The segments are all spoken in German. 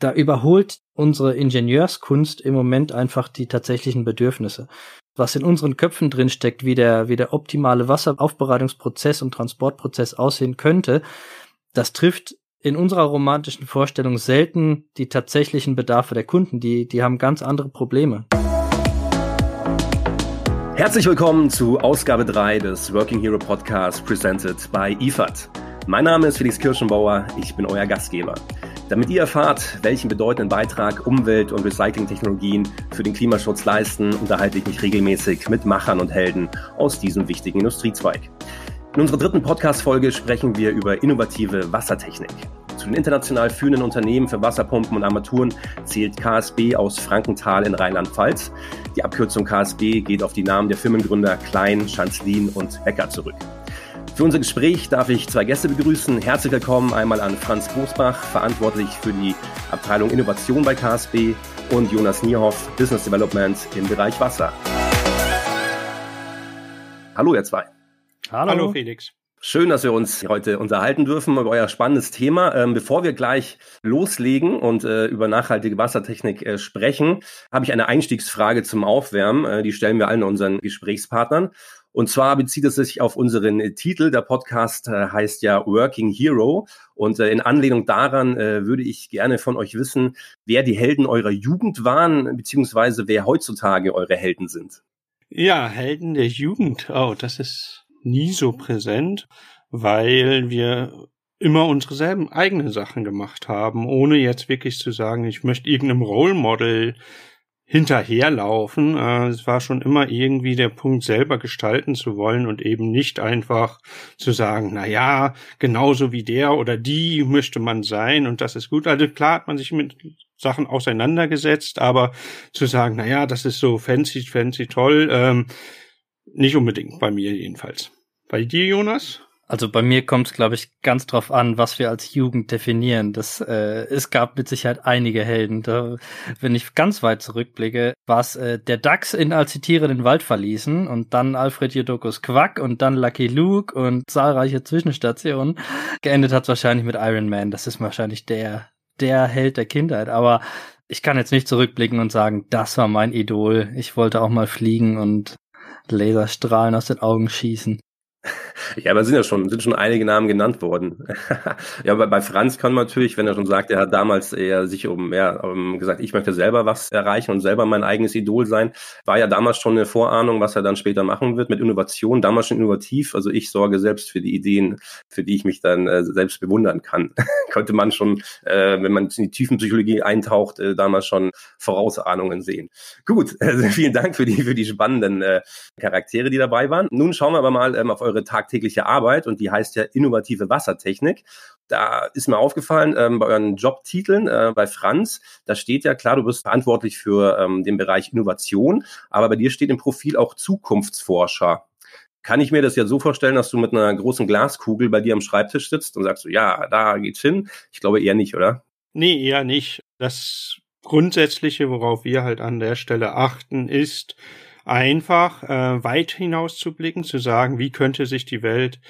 da überholt unsere Ingenieurskunst im Moment einfach die tatsächlichen Bedürfnisse. Was in unseren Köpfen drin steckt, wie der, wie der optimale Wasseraufbereitungsprozess und Transportprozess aussehen könnte, das trifft in unserer romantischen Vorstellung selten die tatsächlichen Bedarfe der Kunden. Die, die haben ganz andere Probleme. Herzlich willkommen zu Ausgabe 3 des Working Hero Podcast presented by IFAD. Mein Name ist Felix Kirschenbauer, ich bin euer Gastgeber. Damit ihr erfahrt, welchen bedeutenden Beitrag Umwelt- und Recyclingtechnologien für den Klimaschutz leisten, unterhalte ich mich regelmäßig mit Machern und Helden aus diesem wichtigen Industriezweig. In unserer dritten Podcast-Folge sprechen wir über innovative Wassertechnik. Zu den international führenden Unternehmen für Wasserpumpen und Armaturen zählt KSB aus Frankenthal in Rheinland-Pfalz. Die Abkürzung KSB geht auf die Namen der Firmengründer Klein, Schanzlin und Becker zurück. Für unser Gespräch darf ich zwei Gäste begrüßen. Herzlich willkommen einmal an Franz Bosbach, verantwortlich für die Abteilung Innovation bei KSB und Jonas Nierhoff, Business Development im Bereich Wasser. Hallo ihr zwei. Hallo, Hallo Felix. Schön, dass wir uns heute unterhalten dürfen über euer spannendes Thema. Ähm, bevor wir gleich loslegen und äh, über nachhaltige Wassertechnik äh, sprechen, habe ich eine Einstiegsfrage zum Aufwärmen. Äh, die stellen wir allen unseren Gesprächspartnern. Und zwar bezieht es sich auf unseren äh, Titel. Der Podcast äh, heißt ja Working Hero. Und äh, in Anlehnung daran würde ich gerne von euch wissen, wer die Helden eurer Jugend waren, beziehungsweise wer heutzutage eure Helden sind. Ja, Helden der Jugend. Oh, das ist nie so präsent, weil wir immer unsere selben eigenen Sachen gemacht haben, ohne jetzt wirklich zu sagen, ich möchte irgendeinem Role Model hinterherlaufen. Äh, es war schon immer irgendwie der Punkt, selber gestalten zu wollen und eben nicht einfach zu sagen, na ja, genauso wie der oder die möchte man sein und das ist gut. Also klar hat man sich mit Sachen auseinandergesetzt, aber zu sagen, na ja, das ist so fancy, fancy, toll, ähm, nicht unbedingt bei mir jedenfalls. Bei dir, Jonas? Also bei mir kommt es, glaube ich, ganz drauf an, was wir als Jugend definieren. Das, äh, es gab mit Sicherheit einige Helden. Da, wenn ich ganz weit zurückblicke, war es äh, der Dachs in Als die Tiere den Wald verließen und dann Alfred Jodokus Quack und dann Lucky Luke und zahlreiche Zwischenstationen. Geendet hat wahrscheinlich mit Iron Man. Das ist wahrscheinlich der, der Held der Kindheit. Aber ich kann jetzt nicht zurückblicken und sagen, das war mein Idol. Ich wollte auch mal fliegen und Laserstrahlen aus den Augen schießen. Ja, aber sind ja schon, sind schon einige Namen genannt worden. ja, aber bei Franz kann man natürlich, wenn er schon sagt, er hat damals eher sich um, ja, um gesagt, ich möchte selber was erreichen und selber mein eigenes Idol sein, war ja damals schon eine Vorahnung, was er dann später machen wird mit Innovation, damals schon innovativ. Also ich sorge selbst für die Ideen, für die ich mich dann äh, selbst bewundern kann. Könnte man schon, äh, wenn man in die Tiefenpsychologie eintaucht, äh, damals schon Vorausahnungen sehen. Gut, also vielen Dank für die, für die spannenden äh, Charaktere, die dabei waren. Nun schauen wir aber mal ähm, auf eure tagtägliche Arbeit und die heißt ja innovative Wassertechnik. Da ist mir aufgefallen, ähm, bei euren Jobtiteln äh, bei Franz, da steht ja klar, du bist verantwortlich für ähm, den Bereich Innovation, aber bei dir steht im Profil auch Zukunftsforscher. Kann ich mir das ja so vorstellen, dass du mit einer großen Glaskugel bei dir am Schreibtisch sitzt und sagst so, ja, da geht's hin? Ich glaube eher nicht, oder? Nee, eher nicht. Das Grundsätzliche, worauf wir halt an der Stelle achten, ist, einfach äh, weit hinaus zu blicken, zu sagen, wie könnte sich die Welt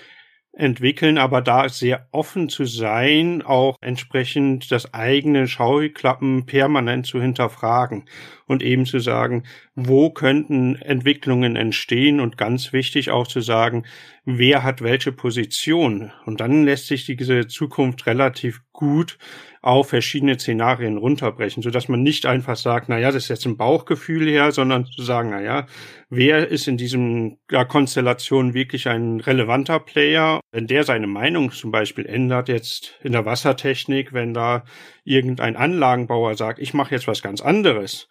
entwickeln, aber da sehr offen zu sein, auch entsprechend das eigene Scheuklappen permanent zu hinterfragen und eben zu sagen, wo könnten Entwicklungen entstehen und ganz wichtig auch zu sagen, wer hat welche Position. Und dann lässt sich diese Zukunft relativ gut auf verschiedene Szenarien runterbrechen, so dass man nicht einfach sagt, na ja, das ist jetzt ein Bauchgefühl her, sondern zu sagen, na ja, wer ist in diesem ja, Konstellation wirklich ein relevanter Player? Wenn der seine Meinung zum Beispiel ändert jetzt in der Wassertechnik, wenn da irgendein Anlagenbauer sagt, ich mache jetzt was ganz anderes,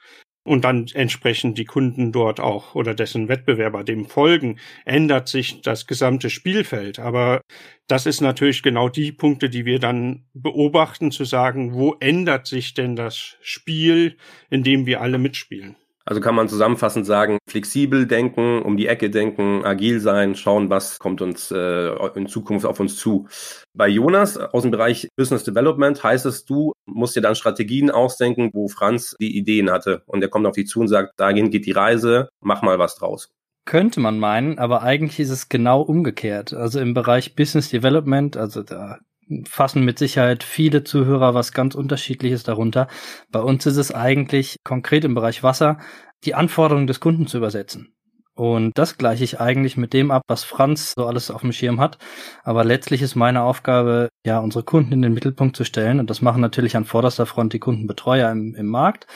und dann entsprechend die Kunden dort auch oder dessen Wettbewerber dem folgen, ändert sich das gesamte Spielfeld. Aber das ist natürlich genau die Punkte, die wir dann beobachten, zu sagen, wo ändert sich denn das Spiel, in dem wir alle mitspielen. Also kann man zusammenfassend sagen, flexibel denken, um die Ecke denken, agil sein, schauen, was kommt uns äh, in Zukunft auf uns zu. Bei Jonas aus dem Bereich Business Development heißt es, du musst dir dann Strategien ausdenken, wo Franz die Ideen hatte. Und er kommt auf dich zu und sagt, dahin geht die Reise, mach mal was draus. Könnte man meinen, aber eigentlich ist es genau umgekehrt. Also im Bereich Business Development, also da fassen mit Sicherheit viele Zuhörer was ganz unterschiedliches darunter. Bei uns ist es eigentlich konkret im Bereich Wasser, die Anforderungen des Kunden zu übersetzen. Und das gleiche ich eigentlich mit dem ab, was Franz so alles auf dem Schirm hat. Aber letztlich ist meine Aufgabe, ja, unsere Kunden in den Mittelpunkt zu stellen. Und das machen natürlich an vorderster Front die Kundenbetreuer im, im Markt.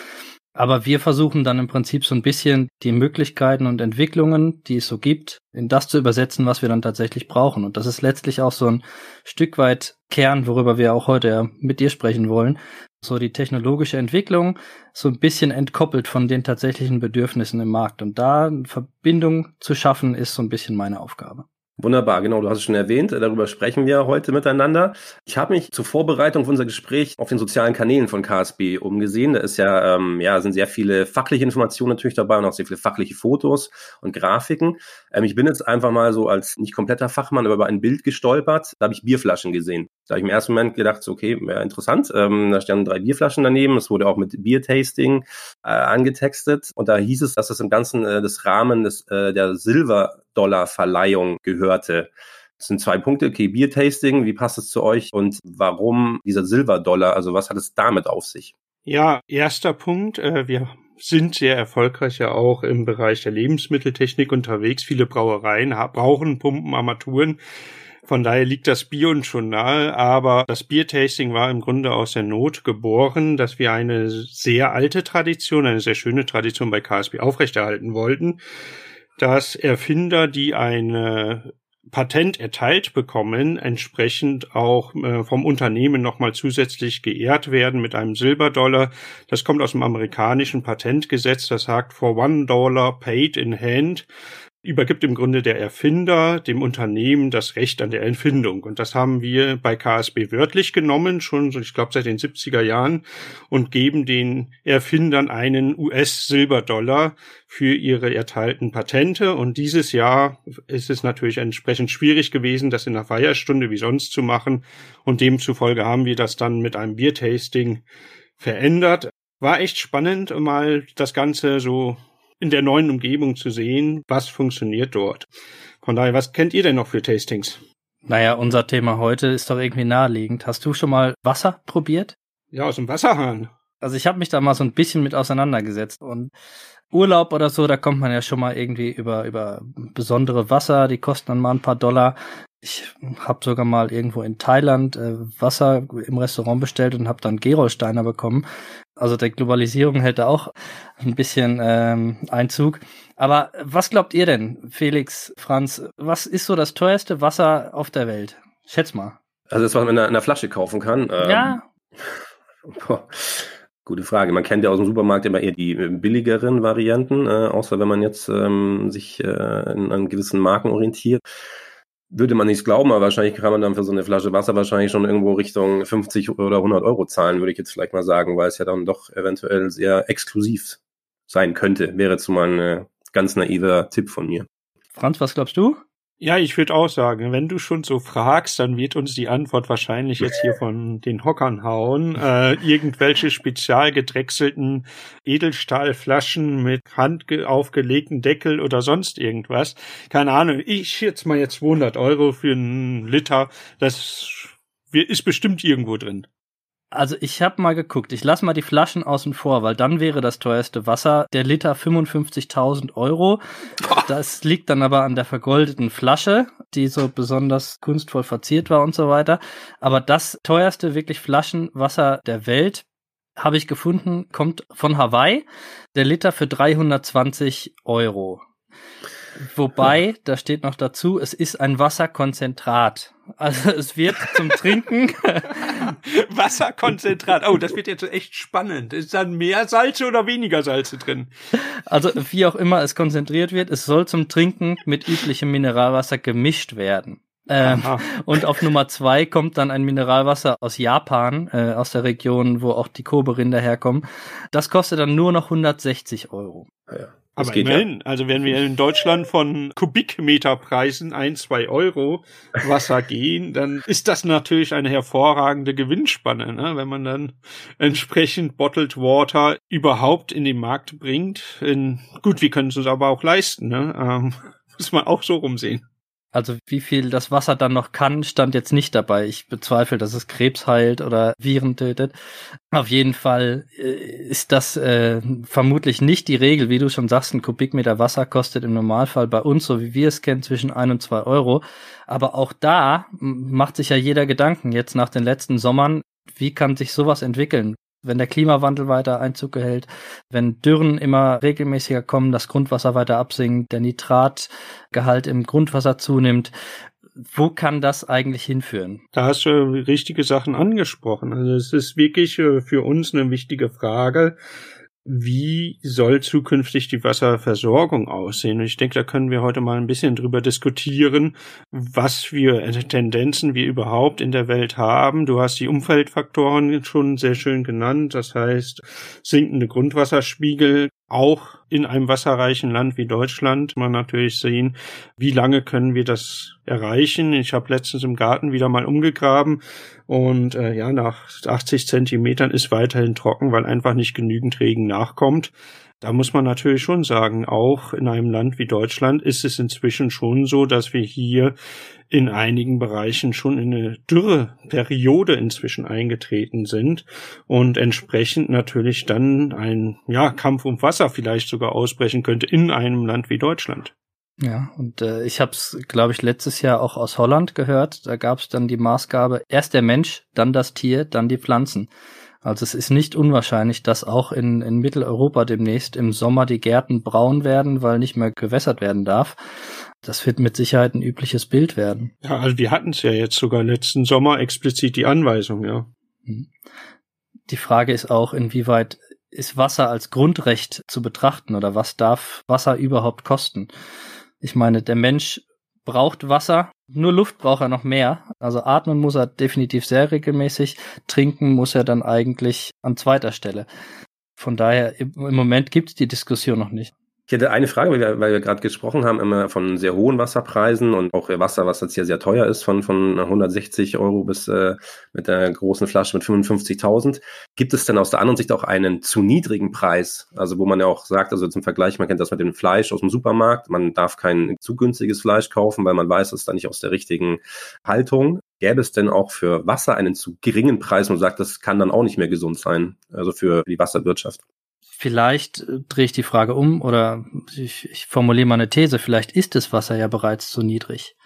Aber wir versuchen dann im Prinzip so ein bisschen die Möglichkeiten und Entwicklungen, die es so gibt, in das zu übersetzen, was wir dann tatsächlich brauchen. Und das ist letztlich auch so ein Stück weit Kern, worüber wir auch heute mit dir sprechen wollen. So die technologische Entwicklung so ein bisschen entkoppelt von den tatsächlichen Bedürfnissen im Markt. Und da eine Verbindung zu schaffen, ist so ein bisschen meine Aufgabe. Wunderbar, genau, du hast es schon erwähnt, darüber sprechen wir heute miteinander. Ich habe mich zur Vorbereitung auf unser Gespräch auf den sozialen Kanälen von KSB umgesehen. Da ist ja, ähm, ja, sind sehr viele fachliche Informationen natürlich dabei und auch sehr viele fachliche Fotos und Grafiken. Ähm, ich bin jetzt einfach mal so als nicht kompletter Fachmann über ein Bild gestolpert. Da habe ich Bierflaschen gesehen. Da habe ich im ersten Moment gedacht, so, okay, ja, interessant. Ähm, da standen drei Bierflaschen daneben. Es wurde auch mit Biertasting äh, angetextet. Und da hieß es, dass das im Ganzen äh, des Rahmen des, äh, der Silver-Dollar-Verleihung gehörte. Das sind zwei Punkte. Okay, Biertasting, wie passt es zu euch? Und warum dieser Silver-Dollar? Also was hat es damit auf sich? Ja, erster Punkt. Äh, wir sind sehr erfolgreich ja auch im Bereich der Lebensmitteltechnik unterwegs. Viele Brauereien brauchen Pumpen, Armaturen. Von daher liegt das Bier uns schon nahe, aber das Biertasting war im Grunde aus der Not geboren, dass wir eine sehr alte Tradition, eine sehr schöne Tradition bei KSB aufrechterhalten wollten, dass Erfinder, die eine Patent erteilt bekommen, entsprechend auch äh, vom Unternehmen nochmal zusätzlich geehrt werden mit einem Silberdollar. Das kommt aus dem amerikanischen Patentgesetz, das sagt for one dollar paid in hand übergibt im Grunde der Erfinder dem Unternehmen das Recht an der Erfindung. Und das haben wir bei KSB wörtlich genommen, schon, ich glaube, seit den 70er Jahren und geben den Erfindern einen US-Silberdollar für ihre erteilten Patente. Und dieses Jahr ist es natürlich entsprechend schwierig gewesen, das in einer Feierstunde wie sonst zu machen. Und demzufolge haben wir das dann mit einem Biertasting verändert. War echt spannend, mal das Ganze so in der neuen Umgebung zu sehen, was funktioniert dort. Von daher, was kennt ihr denn noch für Tastings? Naja, unser Thema heute ist doch irgendwie naheliegend. Hast du schon mal Wasser probiert? Ja, aus dem Wasserhahn. Also ich habe mich da mal so ein bisschen mit auseinandergesetzt und Urlaub oder so, da kommt man ja schon mal irgendwie über über besondere Wasser, die kosten dann mal ein paar Dollar. Ich habe sogar mal irgendwo in Thailand äh, Wasser im Restaurant bestellt und habe dann Gerolsteiner bekommen. Also der Globalisierung hält da auch ein bisschen ähm, Einzug. Aber was glaubt ihr denn, Felix, Franz, was ist so das teuerste Wasser auf der Welt? Schätz mal. Also das, was man in einer, in einer Flasche kaufen kann. Ähm, ja. Boah. Gute Frage. Man kennt ja aus dem Supermarkt immer eher die äh, billigeren Varianten, äh, außer wenn man jetzt ähm, sich äh, an gewissen Marken orientiert würde man nicht glauben, aber wahrscheinlich kann man dann für so eine Flasche Wasser wahrscheinlich schon irgendwo Richtung 50 oder 100 Euro zahlen, würde ich jetzt vielleicht mal sagen, weil es ja dann doch eventuell sehr exklusiv sein könnte. Wäre jetzt mal ein ganz naiver Tipp von mir. Franz, was glaubst du? Ja, ich würde auch sagen, wenn du schon so fragst, dann wird uns die Antwort wahrscheinlich jetzt hier von den Hockern hauen. Äh, irgendwelche spezial gedrechselten Edelstahlflaschen mit handaufgelegten Deckel oder sonst irgendwas. Keine Ahnung, ich schätze mal jetzt 200 Euro für einen Liter. Das ist bestimmt irgendwo drin. Also ich habe mal geguckt, ich lasse mal die Flaschen außen vor, weil dann wäre das teuerste Wasser der Liter 55.000 Euro. Das liegt dann aber an der vergoldeten Flasche, die so besonders kunstvoll verziert war und so weiter. Aber das teuerste wirklich Flaschenwasser der Welt habe ich gefunden, kommt von Hawaii. Der Liter für 320 Euro. Wobei, da steht noch dazu, es ist ein Wasserkonzentrat. Also es wird zum Trinken. Wasserkonzentrat. Oh, das wird jetzt echt spannend. Ist dann mehr Salze oder weniger Salze drin? Also wie auch immer es konzentriert wird, es soll zum Trinken mit üblichem Mineralwasser gemischt werden. Ähm, und auf Nummer zwei kommt dann ein Mineralwasser aus Japan, äh, aus der Region, wo auch die Kobe-Rinder herkommen. Das kostet dann nur noch 160 Euro. Ja. Das Aber immerhin, ja. also wenn wir in Deutschland von Kubikmeterpreisen ein, zwei Euro Wasser gehen, dann ist das natürlich eine hervorragende Gewinnspanne, ne? wenn man dann entsprechend Bottled Water überhaupt in den Markt bringt. In, gut, wir können es uns aber auch leisten, ne? ähm, muss man auch so rumsehen. Also wie viel das Wasser dann noch kann, stand jetzt nicht dabei. Ich bezweifle, dass es Krebs heilt oder Viren tötet. Auf jeden Fall äh, ist das äh, vermutlich nicht die Regel, wie du schon sagst, ein Kubikmeter Wasser kostet im Normalfall bei uns, so wie wir es kennen, zwischen ein und zwei Euro. Aber auch da macht sich ja jeder Gedanken jetzt nach den letzten Sommern, wie kann sich sowas entwickeln? Wenn der Klimawandel weiter Einzug erhält, wenn Dürren immer regelmäßiger kommen, das Grundwasser weiter absinkt, der Nitratgehalt im Grundwasser zunimmt, wo kann das eigentlich hinführen? Da hast du richtige Sachen angesprochen. Also es ist wirklich äh, für uns eine wichtige Frage wie soll zukünftig die Wasserversorgung aussehen? Und ich denke, da können wir heute mal ein bisschen drüber diskutieren, was für Tendenzen wir überhaupt in der Welt haben. Du hast die Umfeldfaktoren schon sehr schön genannt. Das heißt, sinkende Grundwasserspiegel auch in einem wasserreichen Land wie Deutschland man natürlich sehen, wie lange können wir das erreichen. Ich habe letztens im Garten wieder mal umgegraben und äh, ja, nach 80 Zentimetern ist weiterhin trocken, weil einfach nicht genügend Regen nachkommt. Da muss man natürlich schon sagen, auch in einem Land wie Deutschland ist es inzwischen schon so, dass wir hier in einigen Bereichen schon in eine Dürreperiode inzwischen eingetreten sind und entsprechend natürlich dann ein ja, Kampf um Wasser vielleicht sogar ausbrechen könnte in einem Land wie Deutschland. Ja, und äh, ich habe es, glaube ich, letztes Jahr auch aus Holland gehört. Da gab es dann die Maßgabe, erst der Mensch, dann das Tier, dann die Pflanzen. Also es ist nicht unwahrscheinlich, dass auch in, in Mitteleuropa demnächst im Sommer die Gärten braun werden, weil nicht mehr gewässert werden darf. Das wird mit Sicherheit ein übliches Bild werden. Ja, also wir hatten es ja jetzt sogar letzten Sommer explizit die Anweisung, ja. Mhm. Die Frage ist auch, inwieweit ist Wasser als Grundrecht zu betrachten oder was darf Wasser überhaupt kosten? Ich meine, der Mensch braucht Wasser. Nur Luft braucht er noch mehr. Also atmen muss er definitiv sehr regelmäßig. Trinken muss er dann eigentlich an zweiter Stelle. Von daher, im Moment gibt es die Diskussion noch nicht. Ich hätte eine Frage, weil wir, weil wir gerade gesprochen haben, immer von sehr hohen Wasserpreisen und auch Wasser, was jetzt hier sehr teuer ist, von, von 160 Euro bis äh, mit der großen Flasche mit 55.000. Gibt es denn aus der anderen Sicht auch einen zu niedrigen Preis? Also wo man ja auch sagt, also zum Vergleich, man kennt das mit dem Fleisch aus dem Supermarkt, man darf kein zu günstiges Fleisch kaufen, weil man weiß, es ist da nicht aus der richtigen Haltung. Gäbe es denn auch für Wasser einen zu geringen Preis und sagt, das kann dann auch nicht mehr gesund sein, also für die Wasserwirtschaft? Vielleicht äh, drehe ich die Frage um oder ich, ich formuliere mal eine These, vielleicht ist das Wasser ja bereits zu niedrig.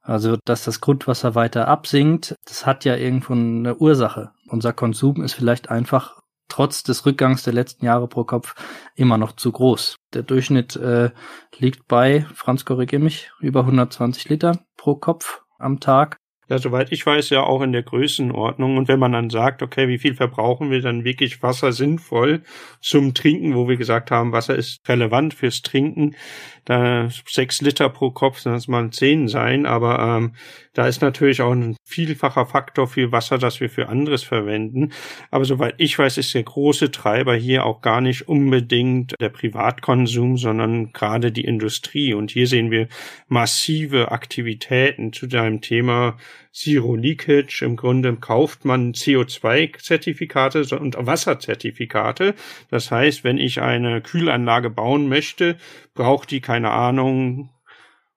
Also, dass das Grundwasser weiter absinkt, das hat ja irgendwo eine Ursache. Unser Konsum ist vielleicht einfach trotz des Rückgangs der letzten Jahre pro Kopf immer noch zu groß. Der Durchschnitt äh, liegt bei, Franz korrigiere mich, über 120 Liter pro Kopf am Tag. Ja, soweit ich weiß, ja auch in der Größenordnung. Und wenn man dann sagt, okay, wie viel verbrauchen wir dann wirklich Wasser sinnvoll zum Trinken, wo wir gesagt haben, Wasser ist relevant fürs Trinken, da sechs Liter pro Kopf, dann das mal zehn sein, aber ähm, da ist natürlich auch ein vielfacher Faktor für Wasser, das wir für anderes verwenden. Aber soweit ich weiß, ist der große Treiber hier auch gar nicht unbedingt der Privatkonsum, sondern gerade die Industrie. Und hier sehen wir massive Aktivitäten zu deinem Thema Zero Leakage. Im Grunde kauft man CO2-Zertifikate und Wasserzertifikate. Das heißt, wenn ich eine Kühlanlage bauen möchte, braucht die keine Ahnung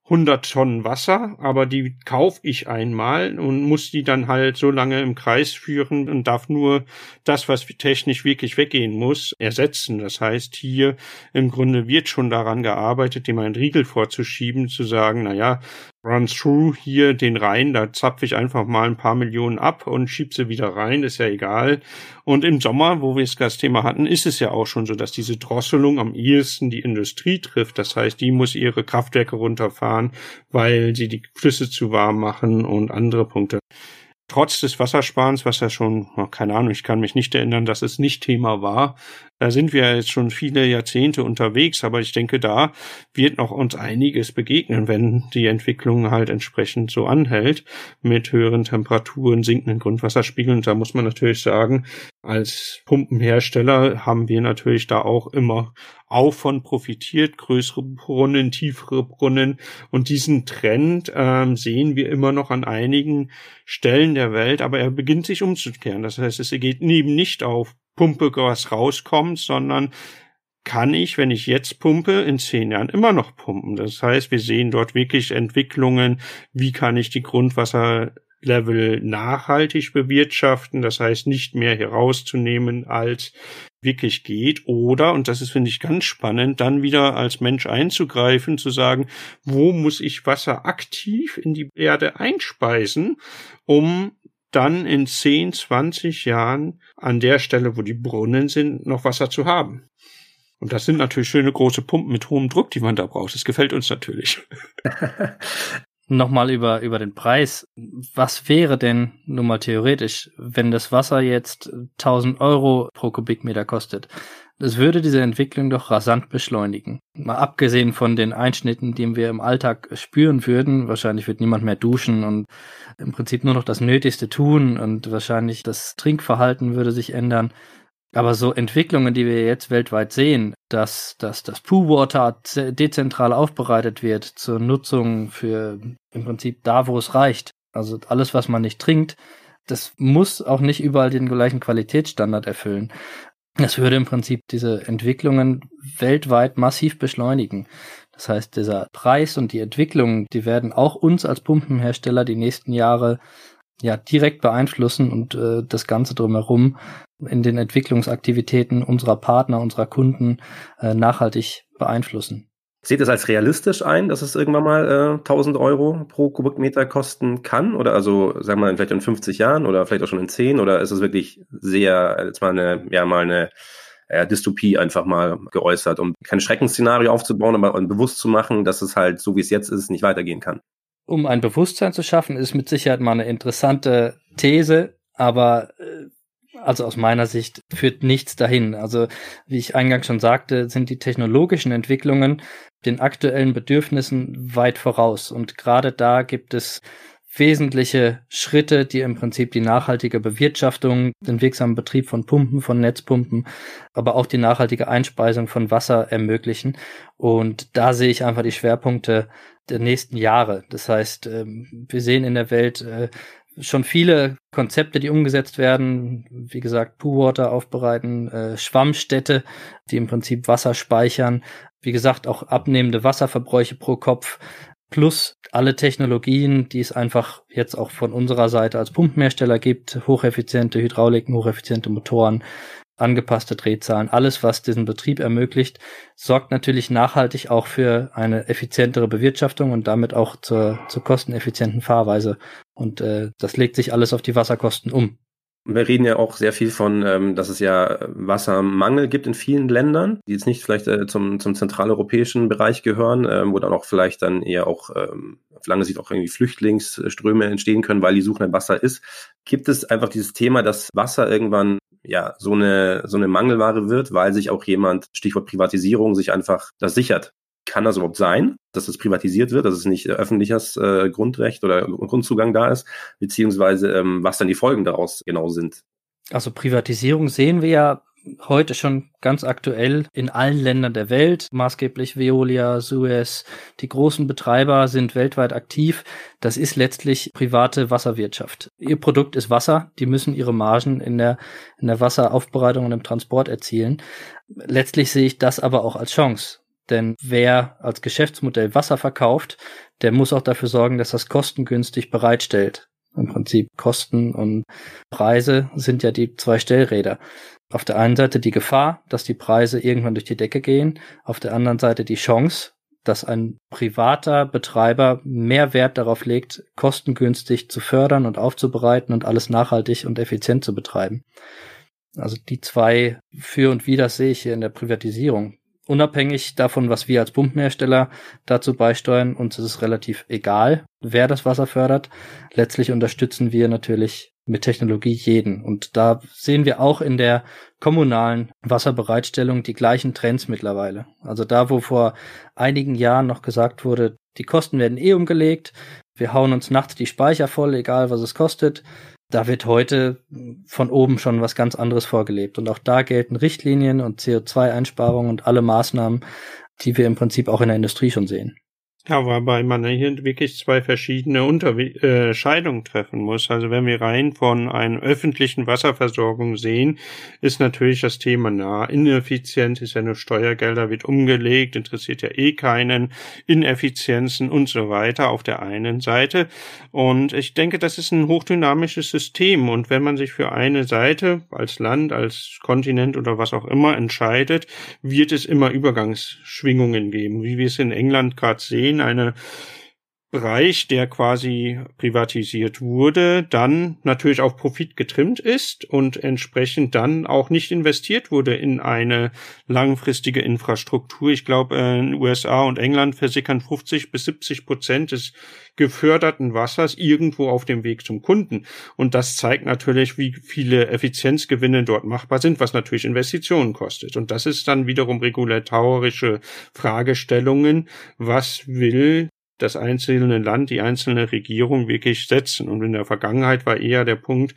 100 Tonnen Wasser, aber die kaufe ich einmal und muss die dann halt so lange im Kreis führen und darf nur das, was technisch wirklich weggehen muss, ersetzen. Das heißt, hier im Grunde wird schon daran gearbeitet, dem einen Riegel vorzuschieben, zu sagen, na ja, run through hier den Rhein, da zapfe ich einfach mal ein paar Millionen ab und schieb sie wieder rein, ist ja egal. Und im Sommer, wo wir das Thema hatten, ist es ja auch schon so, dass diese Drosselung am ehesten die Industrie trifft. Das heißt, die muss ihre Kraftwerke runterfahren, weil sie die Flüsse zu warm machen und andere Punkte trotz des Wassersparens, was ja schon, keine Ahnung, ich kann mich nicht erinnern, dass es nicht Thema war, da sind wir jetzt schon viele Jahrzehnte unterwegs, aber ich denke, da wird noch uns einiges begegnen, wenn die Entwicklung halt entsprechend so anhält mit höheren Temperaturen, sinkenden Grundwasserspiegeln. da muss man natürlich sagen, als Pumpenhersteller haben wir natürlich da auch immer auch von profitiert, größere Brunnen, tiefere Brunnen. Und diesen Trend ähm, sehen wir immer noch an einigen Stellen der Welt, aber er beginnt sich umzukehren. Das heißt, es geht eben nicht auf Pumpe, was rauskommt, sondern kann ich, wenn ich jetzt pumpe, in zehn Jahren immer noch pumpen. Das heißt, wir sehen dort wirklich Entwicklungen, wie kann ich die Grundwasserlevel nachhaltig bewirtschaften, das heißt nicht mehr herauszunehmen, als wirklich geht, oder, und das ist, finde ich, ganz spannend, dann wieder als Mensch einzugreifen, zu sagen, wo muss ich Wasser aktiv in die Erde einspeisen, um dann in 10, 20 Jahren an der Stelle, wo die Brunnen sind, noch Wasser zu haben. Und das sind natürlich schöne große Pumpen mit hohem Druck, die man da braucht. Das gefällt uns natürlich. Nochmal über, über den Preis. Was wäre denn nun mal theoretisch, wenn das Wasser jetzt 1000 Euro pro Kubikmeter kostet? Das würde diese Entwicklung doch rasant beschleunigen. Mal abgesehen von den Einschnitten, die wir im Alltag spüren würden. Wahrscheinlich wird niemand mehr duschen und im Prinzip nur noch das Nötigste tun und wahrscheinlich das Trinkverhalten würde sich ändern. Aber so Entwicklungen, die wir jetzt weltweit sehen, dass, dass das Poo-Water dezentral aufbereitet wird zur Nutzung für im Prinzip da, wo es reicht. Also alles, was man nicht trinkt, das muss auch nicht überall den gleichen Qualitätsstandard erfüllen. Das würde im Prinzip diese Entwicklungen weltweit massiv beschleunigen. Das heißt, dieser Preis und die Entwicklungen, die werden auch uns als Pumpenhersteller die nächsten Jahre ja direkt beeinflussen und äh, das Ganze drumherum in den Entwicklungsaktivitäten unserer Partner, unserer Kunden äh, nachhaltig beeinflussen. Seht ihr es als realistisch ein, dass es irgendwann mal äh, 1000 Euro pro Kubikmeter kosten kann? Oder also, sagen wir mal, vielleicht in 50 Jahren oder vielleicht auch schon in 10? Oder ist es wirklich sehr, jetzt mal eine, ja, mal eine äh, Dystopie einfach mal geäußert, um kein Schreckensszenario aufzubauen, aber um bewusst zu machen, dass es halt, so wie es jetzt ist, nicht weitergehen kann? Um ein Bewusstsein zu schaffen, ist mit Sicherheit mal eine interessante These, aber also aus meiner Sicht führt nichts dahin. Also wie ich eingangs schon sagte, sind die technologischen Entwicklungen den aktuellen Bedürfnissen weit voraus. Und gerade da gibt es wesentliche Schritte, die im Prinzip die nachhaltige Bewirtschaftung, den wirksamen Betrieb von Pumpen, von Netzpumpen, aber auch die nachhaltige Einspeisung von Wasser ermöglichen. Und da sehe ich einfach die Schwerpunkte der nächsten Jahre. Das heißt, ähm, wir sehen in der Welt äh, schon viele Konzepte, die umgesetzt werden. Wie gesagt, Poolwater aufbereiten, äh, Schwammstädte, die im Prinzip Wasser speichern. Wie gesagt, auch abnehmende Wasserverbräuche pro Kopf. Plus alle Technologien, die es einfach jetzt auch von unserer Seite als Pumpenhersteller gibt. Hocheffiziente Hydrauliken, hocheffiziente Motoren, angepasste Drehzahlen, alles, was diesen Betrieb ermöglicht, sorgt natürlich nachhaltig auch für eine effizientere Bewirtschaftung und damit auch zur, zur kosteneffizienten Fahrweise. Und äh, das legt sich alles auf die Wasserkosten um. Wir reden ja auch sehr viel von, ähm, dass es ja Wassermangel gibt in vielen Ländern, die jetzt nicht vielleicht äh, zum, zum zentraleuropäischen Bereich gehören, ähm, wo dann auch vielleicht dann eher auch ähm, auf lange Sicht auch irgendwie Flüchtlingsströme entstehen können, weil die Suche nach Wasser ist. Gibt es einfach dieses Thema, dass Wasser irgendwann ja so eine so eine Mangelware wird, weil sich auch jemand Stichwort Privatisierung sich einfach das sichert. Kann das überhaupt sein, dass es privatisiert wird, dass es nicht öffentliches äh, Grundrecht oder Grundzugang da ist, beziehungsweise ähm, was dann die Folgen daraus genau sind? Also Privatisierung sehen wir ja heute schon ganz aktuell in allen Ländern der Welt, maßgeblich Veolia, Suez, die großen Betreiber sind weltweit aktiv. Das ist letztlich private Wasserwirtschaft. Ihr Produkt ist Wasser, die müssen ihre Margen in der, in der Wasseraufbereitung und im Transport erzielen. Letztlich sehe ich das aber auch als Chance. Denn wer als Geschäftsmodell Wasser verkauft, der muss auch dafür sorgen, dass das kostengünstig bereitstellt. Im Prinzip Kosten und Preise sind ja die zwei Stellräder auf der einen Seite die Gefahr, dass die Preise irgendwann durch die Decke gehen, auf der anderen Seite die Chance, dass ein privater Betreiber mehr Wert darauf legt, kostengünstig zu fördern und aufzubereiten und alles nachhaltig und effizient zu betreiben. Also die zwei für und wider sehe ich hier in der Privatisierung. Unabhängig davon, was wir als Pumpenhersteller dazu beisteuern, uns ist es relativ egal, wer das Wasser fördert. Letztlich unterstützen wir natürlich mit Technologie jeden. Und da sehen wir auch in der kommunalen Wasserbereitstellung die gleichen Trends mittlerweile. Also da, wo vor einigen Jahren noch gesagt wurde, die Kosten werden eh umgelegt, wir hauen uns nachts die Speicher voll, egal was es kostet. Da wird heute von oben schon was ganz anderes vorgelebt. Und auch da gelten Richtlinien und CO2-Einsparungen und alle Maßnahmen, die wir im Prinzip auch in der Industrie schon sehen. Ja, wobei man hier wirklich zwei verschiedene Unterscheidungen treffen muss. Also wenn wir rein von einer öffentlichen Wasserversorgung sehen, ist natürlich das Thema nah. Ineffizient ist ja nur Steuergelder, wird umgelegt, interessiert ja eh keinen, Ineffizienzen und so weiter auf der einen Seite. Und ich denke, das ist ein hochdynamisches System. Und wenn man sich für eine Seite als Land, als Kontinent oder was auch immer entscheidet, wird es immer Übergangsschwingungen geben, wie wir es in England gerade sehen eine Bereich, der quasi privatisiert wurde, dann natürlich auf Profit getrimmt ist und entsprechend dann auch nicht investiert wurde in eine langfristige Infrastruktur. Ich glaube, in USA und England versickern 50 bis 70 Prozent des geförderten Wassers irgendwo auf dem Weg zum Kunden. Und das zeigt natürlich, wie viele Effizienzgewinne dort machbar sind, was natürlich Investitionen kostet. Und das ist dann wiederum regulatorische Fragestellungen. Was will das einzelne Land, die einzelne Regierung wirklich setzen. Und in der Vergangenheit war eher der Punkt,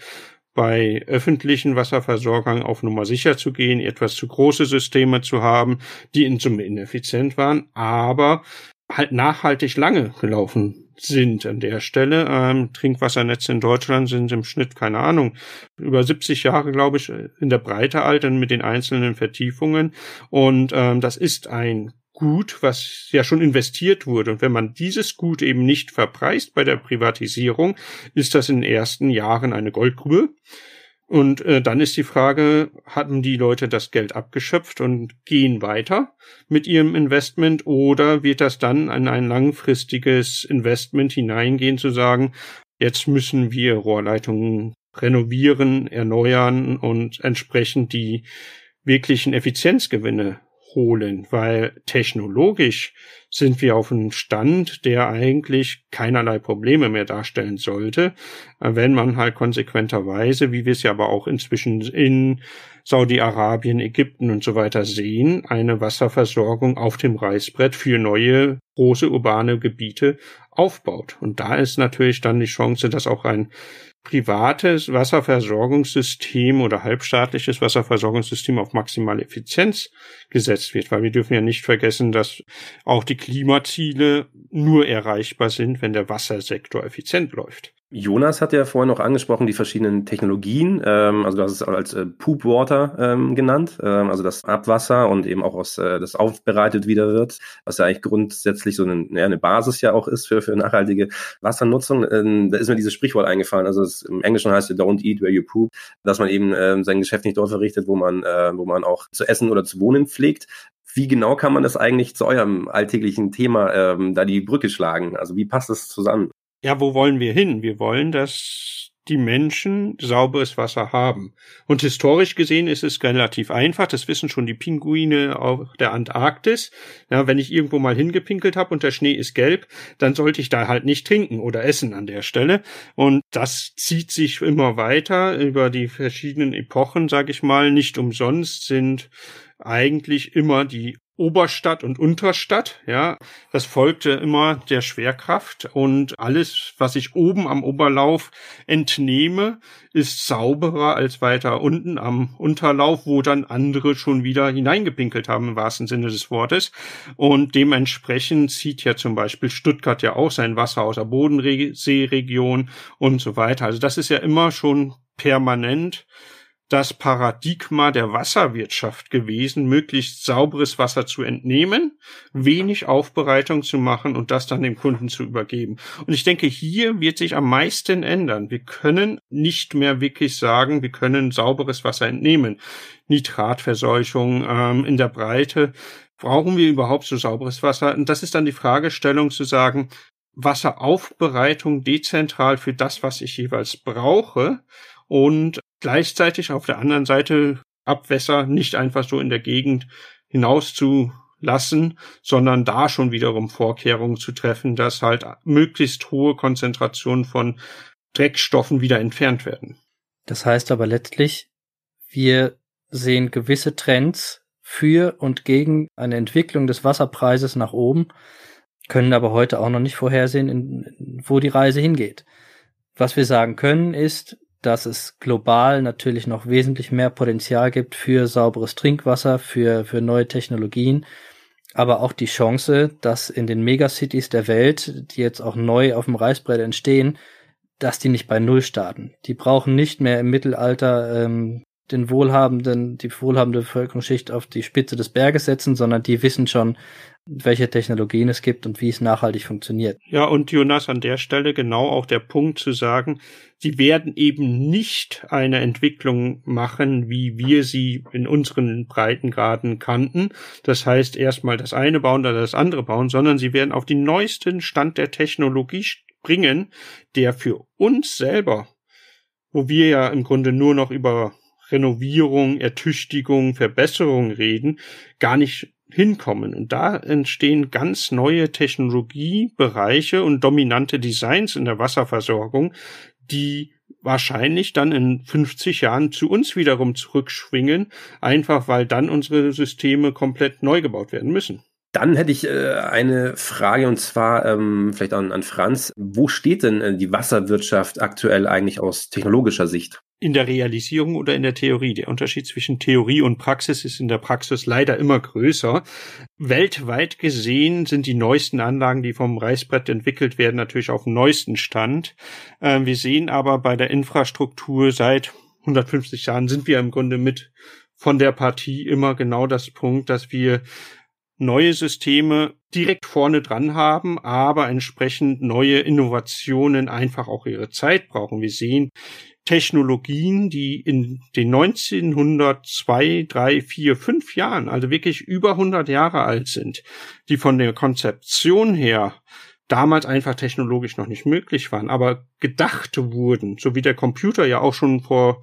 bei öffentlichen Wasserversorgern auf Nummer sicher zu gehen, etwas zu große Systeme zu haben, die in Summe ineffizient waren, aber halt nachhaltig lange gelaufen sind an der Stelle. Ähm, Trinkwassernetze in Deutschland sind im Schnitt, keine Ahnung, über 70 Jahre, glaube ich, in der Breite alt mit den einzelnen Vertiefungen. Und ähm, das ist ein Gut, was ja schon investiert wurde. Und wenn man dieses Gut eben nicht verpreist bei der Privatisierung, ist das in den ersten Jahren eine Goldgrube. Und äh, dann ist die Frage, hatten die Leute das Geld abgeschöpft und gehen weiter mit ihrem Investment oder wird das dann in ein langfristiges Investment hineingehen, zu sagen, jetzt müssen wir Rohrleitungen renovieren, erneuern und entsprechend die wirklichen Effizienzgewinne holen, weil technologisch sind wir auf einem Stand, der eigentlich keinerlei Probleme mehr darstellen sollte, wenn man halt konsequenterweise, wie wir es ja aber auch inzwischen in Saudi-Arabien, Ägypten und so weiter sehen, eine Wasserversorgung auf dem Reißbrett für neue große urbane Gebiete aufbaut. Und da ist natürlich dann die Chance, dass auch ein privates Wasserversorgungssystem oder halbstaatliches Wasserversorgungssystem auf maximale Effizienz gesetzt wird, weil wir dürfen ja nicht vergessen, dass auch die Klimaziele nur erreichbar sind, wenn der Wassersektor effizient läuft. Jonas hat ja vorhin noch angesprochen, die verschiedenen Technologien. Ähm, also du hast es als äh, Poop Water ähm, genannt, ähm, also das Abwasser und eben auch aus äh, das aufbereitet wieder wird, was ja eigentlich grundsätzlich so eine, ja, eine Basis ja auch ist für, für nachhaltige Wassernutzung. Ähm, da ist mir dieses Sprichwort eingefallen. Also es, im Englischen heißt es Don't eat where you poop, dass man eben ähm, sein Geschäft nicht dort verrichtet, wo man, äh, wo man auch zu essen oder zu wohnen pflegt. Wie genau kann man das eigentlich zu eurem alltäglichen Thema ähm, da die Brücke schlagen? Also wie passt das zusammen? ja, wo wollen wir hin? Wir wollen, dass die Menschen sauberes Wasser haben. Und historisch gesehen ist es relativ einfach. Das wissen schon die Pinguine auf der Antarktis. Ja, wenn ich irgendwo mal hingepinkelt habe und der Schnee ist gelb, dann sollte ich da halt nicht trinken oder essen an der Stelle. Und das zieht sich immer weiter über die verschiedenen Epochen, sag ich mal. Nicht umsonst sind eigentlich immer die Oberstadt und Unterstadt, ja. Das folgte immer der Schwerkraft und alles, was ich oben am Oberlauf entnehme, ist sauberer als weiter unten am Unterlauf, wo dann andere schon wieder hineingepinkelt haben, im wahrsten Sinne des Wortes. Und dementsprechend zieht ja zum Beispiel Stuttgart ja auch sein Wasser aus der Bodenseeregion und so weiter. Also das ist ja immer schon permanent das Paradigma der Wasserwirtschaft gewesen, möglichst sauberes Wasser zu entnehmen, wenig Aufbereitung zu machen und das dann dem Kunden zu übergeben. Und ich denke, hier wird sich am meisten ändern. Wir können nicht mehr wirklich sagen, wir können sauberes Wasser entnehmen. Nitratverseuchung ähm, in der Breite. Brauchen wir überhaupt so sauberes Wasser? Und das ist dann die Fragestellung zu sagen, Wasseraufbereitung dezentral für das, was ich jeweils brauche und gleichzeitig auf der anderen Seite Abwässer nicht einfach so in der Gegend hinaus zu lassen, sondern da schon wiederum Vorkehrungen zu treffen, dass halt möglichst hohe Konzentrationen von Dreckstoffen wieder entfernt werden. Das heißt aber letztlich, wir sehen gewisse Trends für und gegen eine Entwicklung des Wasserpreises nach oben, können aber heute auch noch nicht vorhersehen, in, wo die Reise hingeht. Was wir sagen können ist, dass es global natürlich noch wesentlich mehr Potenzial gibt für sauberes Trinkwasser, für, für neue Technologien. aber auch die Chance, dass in den Megacities der Welt, die jetzt auch neu auf dem Reißbrett entstehen, dass die nicht bei Null starten. Die brauchen nicht mehr im Mittelalter ähm, den wohlhabenden, die wohlhabende Bevölkerungsschicht auf die Spitze des Berges setzen, sondern die wissen schon, welche Technologien es gibt und wie es nachhaltig funktioniert. Ja, und Jonas, an der Stelle genau auch der Punkt zu sagen, sie werden eben nicht eine Entwicklung machen, wie wir sie in unseren Breitengraden kannten. Das heißt, erstmal das eine bauen, dann das andere bauen, sondern sie werden auf den neuesten Stand der Technologie bringen, der für uns selber, wo wir ja im Grunde nur noch über Renovierung, Ertüchtigung, Verbesserung reden, gar nicht hinkommen. Und da entstehen ganz neue Technologiebereiche und dominante Designs in der Wasserversorgung, die wahrscheinlich dann in 50 Jahren zu uns wiederum zurückschwingen, einfach weil dann unsere Systeme komplett neu gebaut werden müssen. Dann hätte ich äh, eine Frage und zwar ähm, vielleicht an, an Franz. Wo steht denn äh, die Wasserwirtschaft aktuell eigentlich aus technologischer Sicht? in der Realisierung oder in der Theorie. Der Unterschied zwischen Theorie und Praxis ist in der Praxis leider immer größer. Weltweit gesehen sind die neuesten Anlagen, die vom Reißbrett entwickelt werden, natürlich auf dem neuesten Stand. Ähm, wir sehen aber bei der Infrastruktur seit 150 Jahren sind wir im Grunde mit von der Partie immer genau das Punkt, dass wir neue Systeme direkt vorne dran haben, aber entsprechend neue Innovationen einfach auch ihre Zeit brauchen. Wir sehen Technologien, die in den 1902, 3, 4, 5 Jahren, also wirklich über 100 Jahre alt sind, die von der Konzeption her damals einfach technologisch noch nicht möglich waren, aber gedacht wurden, so wie der Computer ja auch schon vor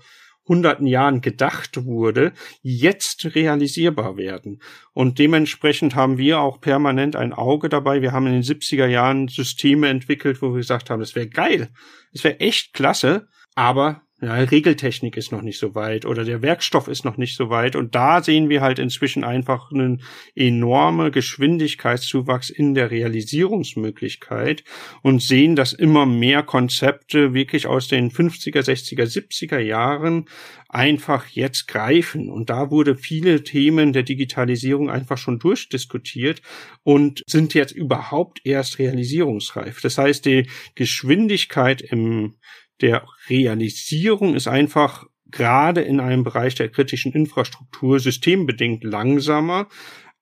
hunderten Jahren gedacht wurde, jetzt realisierbar werden. Und dementsprechend haben wir auch permanent ein Auge dabei. Wir haben in den 70er Jahren Systeme entwickelt, wo wir gesagt haben, es wäre geil, es wäre echt klasse, aber ja, Regeltechnik ist noch nicht so weit oder der Werkstoff ist noch nicht so weit. Und da sehen wir halt inzwischen einfach einen enorme Geschwindigkeitszuwachs in der Realisierungsmöglichkeit und sehen, dass immer mehr Konzepte wirklich aus den 50er, 60er, 70er Jahren einfach jetzt greifen. Und da wurde viele Themen der Digitalisierung einfach schon durchdiskutiert und sind jetzt überhaupt erst realisierungsreif. Das heißt, die Geschwindigkeit im der Realisierung ist einfach gerade in einem Bereich der kritischen Infrastruktur systembedingt langsamer,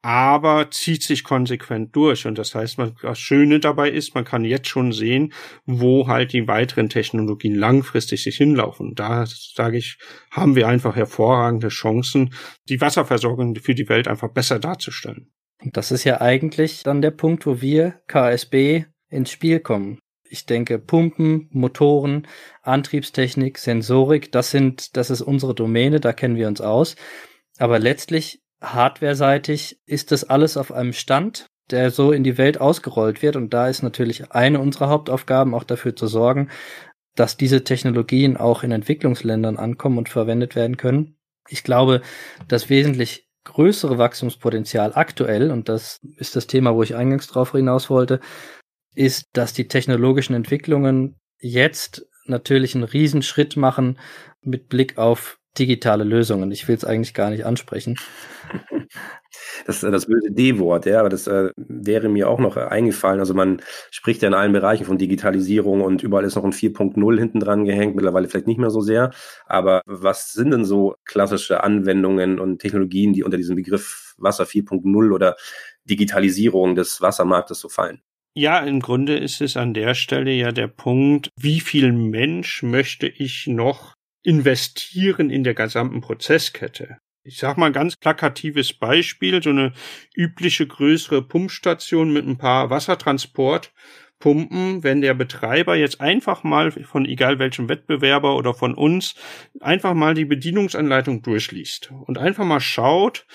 aber zieht sich konsequent durch. Und das heißt, das Schöne dabei ist, man kann jetzt schon sehen, wo halt die weiteren Technologien langfristig sich hinlaufen. Da sage ich, haben wir einfach hervorragende Chancen, die Wasserversorgung für die Welt einfach besser darzustellen. Und das ist ja eigentlich dann der Punkt, wo wir KSB ins Spiel kommen ich denke, Pumpen, Motoren, Antriebstechnik, Sensorik, das sind, das ist unsere Domäne, da kennen wir uns aus. Aber letztlich, hardwareseitig, ist das alles auf einem Stand, der so in die Welt ausgerollt wird. Und da ist natürlich eine unserer Hauptaufgaben auch dafür zu sorgen, dass diese Technologien auch in Entwicklungsländern ankommen und verwendet werden können. Ich glaube, das wesentlich größere Wachstumspotenzial aktuell, und das ist das Thema, wo ich eingangs drauf hinaus wollte, ist, dass die technologischen Entwicklungen jetzt natürlich einen Riesenschritt machen mit Blick auf digitale Lösungen. Ich will es eigentlich gar nicht ansprechen. Das, das böse D-Wort, ja, aber das äh, wäre mir auch noch eingefallen. Also man spricht ja in allen Bereichen von Digitalisierung und überall ist noch ein 4.0 hinten dran gehängt, mittlerweile vielleicht nicht mehr so sehr. Aber was sind denn so klassische Anwendungen und Technologien, die unter diesem Begriff Wasser 4.0 oder Digitalisierung des Wassermarktes so fallen? Ja, im Grunde ist es an der Stelle ja der Punkt, wie viel Mensch möchte ich noch investieren in der gesamten Prozesskette? Ich sag mal ganz plakatives Beispiel, so eine übliche größere Pumpstation mit ein paar Wassertransportpumpen, wenn der Betreiber jetzt einfach mal von egal welchem Wettbewerber oder von uns einfach mal die Bedienungsanleitung durchliest und einfach mal schaut,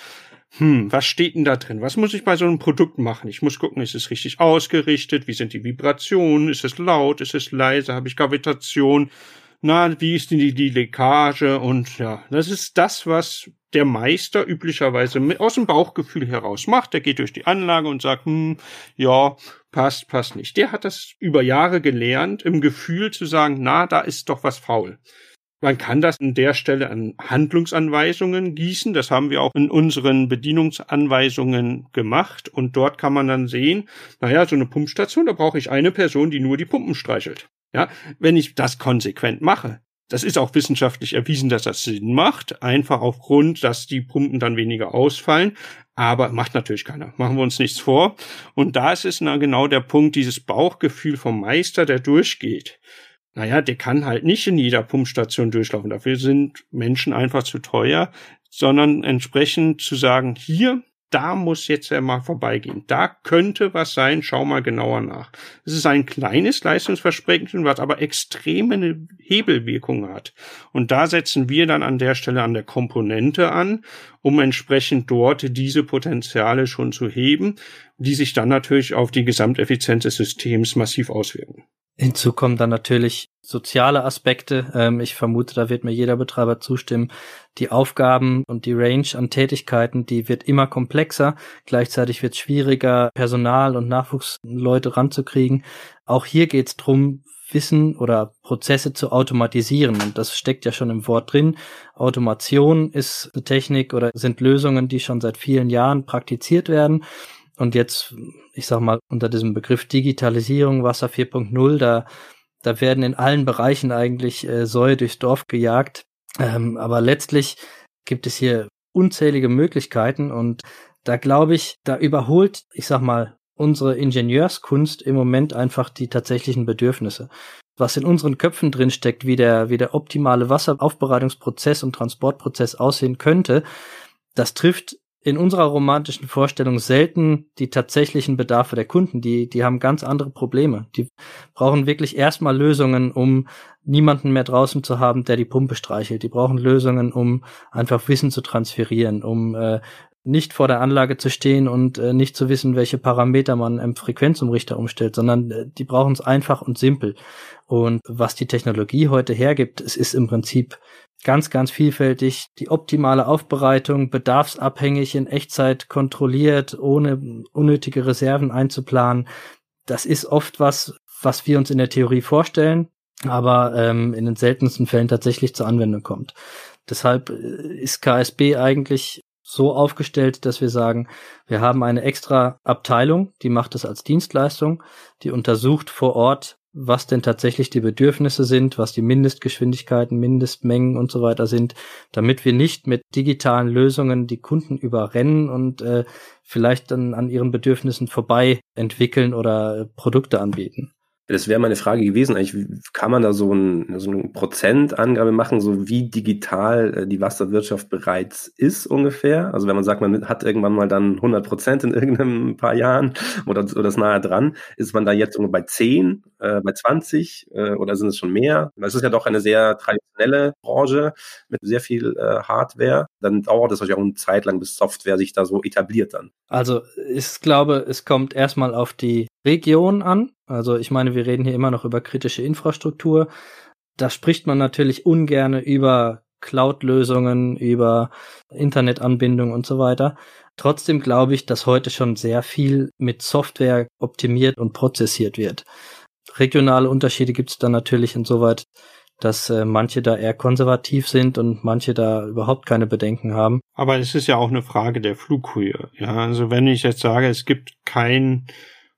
hm, was steht denn da drin? Was muss ich bei so einem Produkt machen? Ich muss gucken, ist es richtig ausgerichtet? Wie sind die Vibrationen? Ist es laut? Ist es leise? Habe ich Gravitation? Na, wie ist denn die, die Leckage? Und ja, das ist das, was der Meister üblicherweise aus dem Bauchgefühl heraus macht. Der geht durch die Anlage und sagt, hm, ja, passt, passt nicht. Der hat das über Jahre gelernt, im Gefühl zu sagen, na, da ist doch was faul. Man kann das an der Stelle an Handlungsanweisungen gießen. Das haben wir auch in unseren Bedienungsanweisungen gemacht. Und dort kann man dann sehen, naja, so eine Pumpstation, da brauche ich eine Person, die nur die Pumpen streichelt. Ja, wenn ich das konsequent mache, das ist auch wissenschaftlich erwiesen, dass das Sinn macht, einfach aufgrund, dass die Pumpen dann weniger ausfallen. Aber macht natürlich keiner. Machen wir uns nichts vor. Und da ist es na genau der Punkt, dieses Bauchgefühl vom Meister, der durchgeht. Naja, der kann halt nicht in jeder Pumpstation durchlaufen. Dafür sind Menschen einfach zu teuer, sondern entsprechend zu sagen, hier da muss jetzt ja mal vorbeigehen. Da könnte was sein, schau mal genauer nach. Es ist ein kleines Leistungsversprechen, was aber extreme Hebelwirkung hat. Und da setzen wir dann an der Stelle an der Komponente an, um entsprechend dort diese Potenziale schon zu heben, die sich dann natürlich auf die Gesamteffizienz des Systems massiv auswirken. Hinzu kommen dann natürlich soziale Aspekte. Ähm, ich vermute, da wird mir jeder Betreiber zustimmen. Die Aufgaben und die Range an Tätigkeiten, die wird immer komplexer. Gleichzeitig wird es schwieriger, Personal und Nachwuchsleute ranzukriegen. Auch hier geht es darum, Wissen oder Prozesse zu automatisieren. Und das steckt ja schon im Wort drin. Automation ist eine Technik oder sind Lösungen, die schon seit vielen Jahren praktiziert werden. Und jetzt, ich sag mal, unter diesem Begriff Digitalisierung, Wasser 4.0, da, da werden in allen Bereichen eigentlich äh, Säue durchs Dorf gejagt. Ähm, aber letztlich gibt es hier unzählige Möglichkeiten und da glaube ich, da überholt, ich sag mal, unsere Ingenieurskunst im Moment einfach die tatsächlichen Bedürfnisse. Was in unseren Köpfen drin steckt, wie der, wie der optimale Wasseraufbereitungsprozess und Transportprozess aussehen könnte, das trifft in unserer romantischen Vorstellung selten die tatsächlichen Bedarfe der Kunden. Die, die haben ganz andere Probleme. Die brauchen wirklich erstmal Lösungen, um niemanden mehr draußen zu haben, der die Pumpe streichelt. Die brauchen Lösungen, um einfach Wissen zu transferieren, um äh, nicht vor der Anlage zu stehen und äh, nicht zu wissen, welche Parameter man im Frequenzumrichter umstellt, sondern äh, die brauchen es einfach und simpel. Und was die Technologie heute hergibt, es ist im Prinzip ganz, ganz vielfältig. Die optimale Aufbereitung, bedarfsabhängig in Echtzeit kontrolliert, ohne unnötige Reserven einzuplanen. Das ist oft was, was wir uns in der Theorie vorstellen, aber ähm, in den seltensten Fällen tatsächlich zur Anwendung kommt. Deshalb äh, ist KSB eigentlich so aufgestellt, dass wir sagen, wir haben eine extra Abteilung, die macht es als Dienstleistung, die untersucht vor Ort, was denn tatsächlich die Bedürfnisse sind, was die Mindestgeschwindigkeiten, Mindestmengen und so weiter sind, damit wir nicht mit digitalen Lösungen die Kunden überrennen und äh, vielleicht dann an ihren Bedürfnissen vorbei entwickeln oder äh, Produkte anbieten. Das wäre meine Frage gewesen. Eigentlich kann man da so, ein, so eine Prozentangabe machen, so wie digital äh, die Wasserwirtschaft bereits ist ungefähr. Also wenn man sagt, man hat irgendwann mal dann 100 Prozent in irgendeinem paar Jahren oder, oder ist nahe dran, ist man da jetzt bei 10, äh, bei 20 äh, oder sind es schon mehr? Das ist ja doch eine sehr traditionelle Branche mit sehr viel äh, Hardware. Dann dauert es natürlich auch eine Zeit lang, bis Software sich da so etabliert dann. Also ich glaube, es kommt erstmal auf die Region an. Also ich meine, wir reden hier immer noch über kritische Infrastruktur. Da spricht man natürlich ungerne über Cloud-Lösungen, über Internetanbindung und so weiter. Trotzdem glaube ich, dass heute schon sehr viel mit Software optimiert und prozessiert wird. Regionale Unterschiede gibt es dann natürlich insoweit, dass äh, manche da eher konservativ sind und manche da überhaupt keine Bedenken haben. Aber es ist ja auch eine Frage der Flughöhe. Ja, also wenn ich jetzt sage, es gibt kein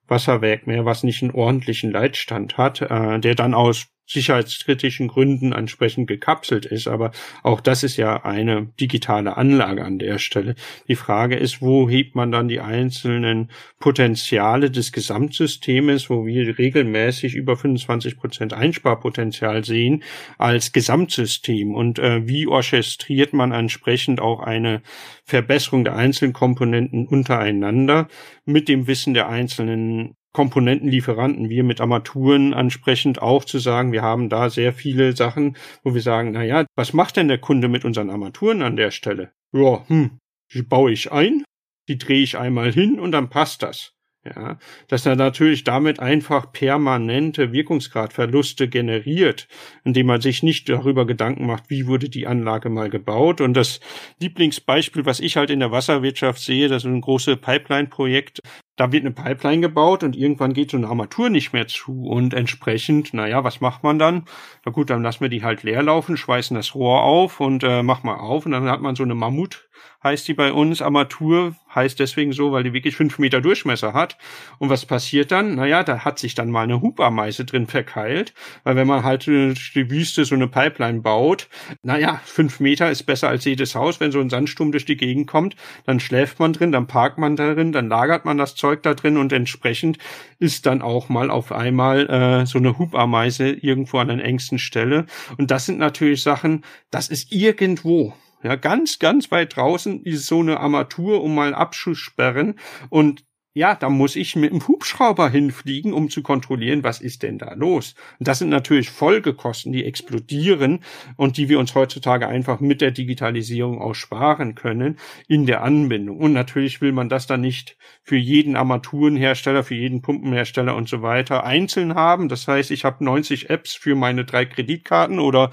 Wasserwerk mehr, was nicht einen ordentlichen Leitstand hat, äh, der dann aus sicherheitskritischen Gründen entsprechend gekapselt ist. Aber auch das ist ja eine digitale Anlage an der Stelle. Die Frage ist, wo hebt man dann die einzelnen Potenziale des Gesamtsystems, wo wir regelmäßig über 25 Prozent Einsparpotenzial sehen, als Gesamtsystem? Und äh, wie orchestriert man entsprechend auch eine Verbesserung der einzelnen Komponenten untereinander mit dem Wissen der einzelnen Komponentenlieferanten, wir mit Armaturen ansprechend auch zu sagen, wir haben da sehr viele Sachen, wo wir sagen, na ja, was macht denn der Kunde mit unseren Armaturen an der Stelle? Ja, hm, die baue ich ein, die drehe ich einmal hin und dann passt das. Ja, dass er natürlich damit einfach permanente Wirkungsgradverluste generiert, indem man sich nicht darüber Gedanken macht, wie wurde die Anlage mal gebaut. Und das Lieblingsbeispiel, was ich halt in der Wasserwirtschaft sehe, das ist ein großes Pipeline-Projekt, da wird eine Pipeline gebaut und irgendwann geht so eine Armatur nicht mehr zu und entsprechend, naja, was macht man dann? Na gut, dann lassen wir die halt leer laufen, schweißen das Rohr auf und äh, mach mal auf und dann hat man so eine Mammut heißt die bei uns. Armatur heißt deswegen so, weil die wirklich fünf Meter Durchmesser hat. Und was passiert dann? Naja, da hat sich dann mal eine Hubameise drin verkeilt, weil wenn man halt die Wüste so eine Pipeline baut, naja, fünf Meter ist besser als jedes Haus. Wenn so ein Sandsturm durch die Gegend kommt, dann schläft man drin, dann parkt man darin, dann lagert man das da drin und entsprechend ist dann auch mal auf einmal äh, so eine Hubameise irgendwo an der engsten Stelle. Und das sind natürlich Sachen, das ist irgendwo ja, ganz, ganz weit draußen ist so eine Armatur, um mal Abschuss sperren. Und ja, da muss ich mit dem Hubschrauber hinfliegen, um zu kontrollieren, was ist denn da los. Und das sind natürlich Folgekosten, die explodieren und die wir uns heutzutage einfach mit der Digitalisierung auch sparen können in der Anbindung. Und natürlich will man das dann nicht für jeden Armaturenhersteller, für jeden Pumpenhersteller und so weiter einzeln haben. Das heißt, ich habe 90 Apps für meine drei Kreditkarten oder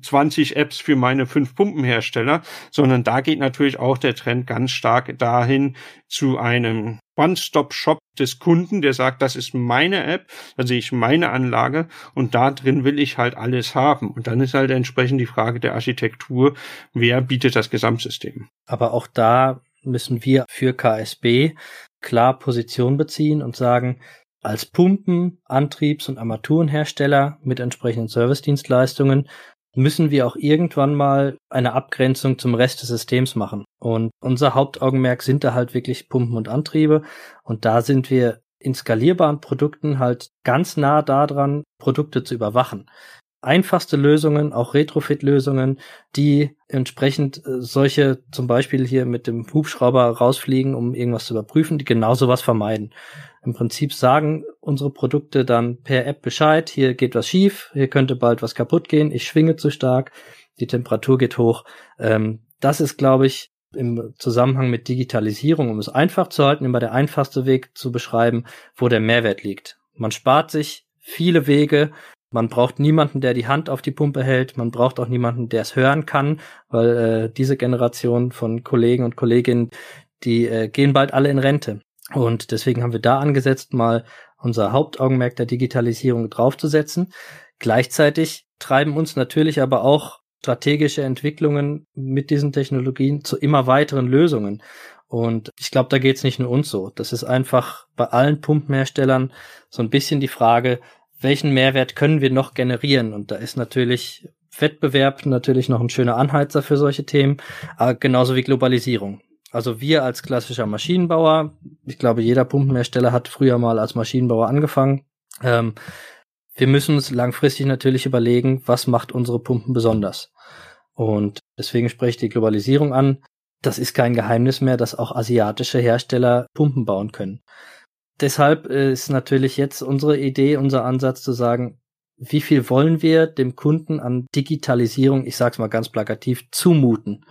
20 Apps für meine fünf Pumpenhersteller, sondern da geht natürlich auch der Trend ganz stark dahin zu einem One-Stop-Shop des Kunden, der sagt, das ist meine App, da sehe ich meine Anlage und da drin will ich halt alles haben. Und dann ist halt entsprechend die Frage der Architektur, wer bietet das Gesamtsystem. Aber auch da müssen wir für KSB klar Position beziehen und sagen, als Pumpen, Antriebs- und Armaturenhersteller mit entsprechenden Servicedienstleistungen müssen wir auch irgendwann mal eine Abgrenzung zum Rest des Systems machen. Und unser Hauptaugenmerk sind da halt wirklich Pumpen und Antriebe. Und da sind wir in skalierbaren Produkten halt ganz nah daran, Produkte zu überwachen. Einfachste Lösungen, auch Retrofit-Lösungen, die entsprechend äh, solche zum Beispiel hier mit dem Hubschrauber rausfliegen, um irgendwas zu überprüfen, die genau sowas vermeiden im Prinzip sagen unsere Produkte dann per App Bescheid, hier geht was schief, hier könnte bald was kaputt gehen, ich schwinge zu stark, die Temperatur geht hoch. Ähm, das ist, glaube ich, im Zusammenhang mit Digitalisierung, um es einfach zu halten, immer der einfachste Weg zu beschreiben, wo der Mehrwert liegt. Man spart sich viele Wege, man braucht niemanden, der die Hand auf die Pumpe hält. Man braucht auch niemanden, der es hören kann, weil äh, diese Generation von Kollegen und Kolleginnen, die äh, gehen bald alle in Rente. Und deswegen haben wir da angesetzt, mal unser Hauptaugenmerk der Digitalisierung draufzusetzen. Gleichzeitig treiben uns natürlich aber auch strategische Entwicklungen mit diesen Technologien zu immer weiteren Lösungen. Und ich glaube, da geht es nicht nur uns so. Das ist einfach bei allen Pumpenherstellern so ein bisschen die Frage, welchen Mehrwert können wir noch generieren? Und da ist natürlich Wettbewerb natürlich noch ein schöner Anheizer für solche Themen, aber genauso wie Globalisierung. Also wir als klassischer Maschinenbauer, ich glaube, jeder Pumpenhersteller hat früher mal als Maschinenbauer angefangen. Ähm, wir müssen uns langfristig natürlich überlegen, was macht unsere Pumpen besonders. Und deswegen spreche ich die Globalisierung an. Das ist kein Geheimnis mehr, dass auch asiatische Hersteller Pumpen bauen können. Deshalb ist natürlich jetzt unsere Idee, unser Ansatz zu sagen, wie viel wollen wir dem Kunden an Digitalisierung, ich sage es mal ganz plakativ, zumuten?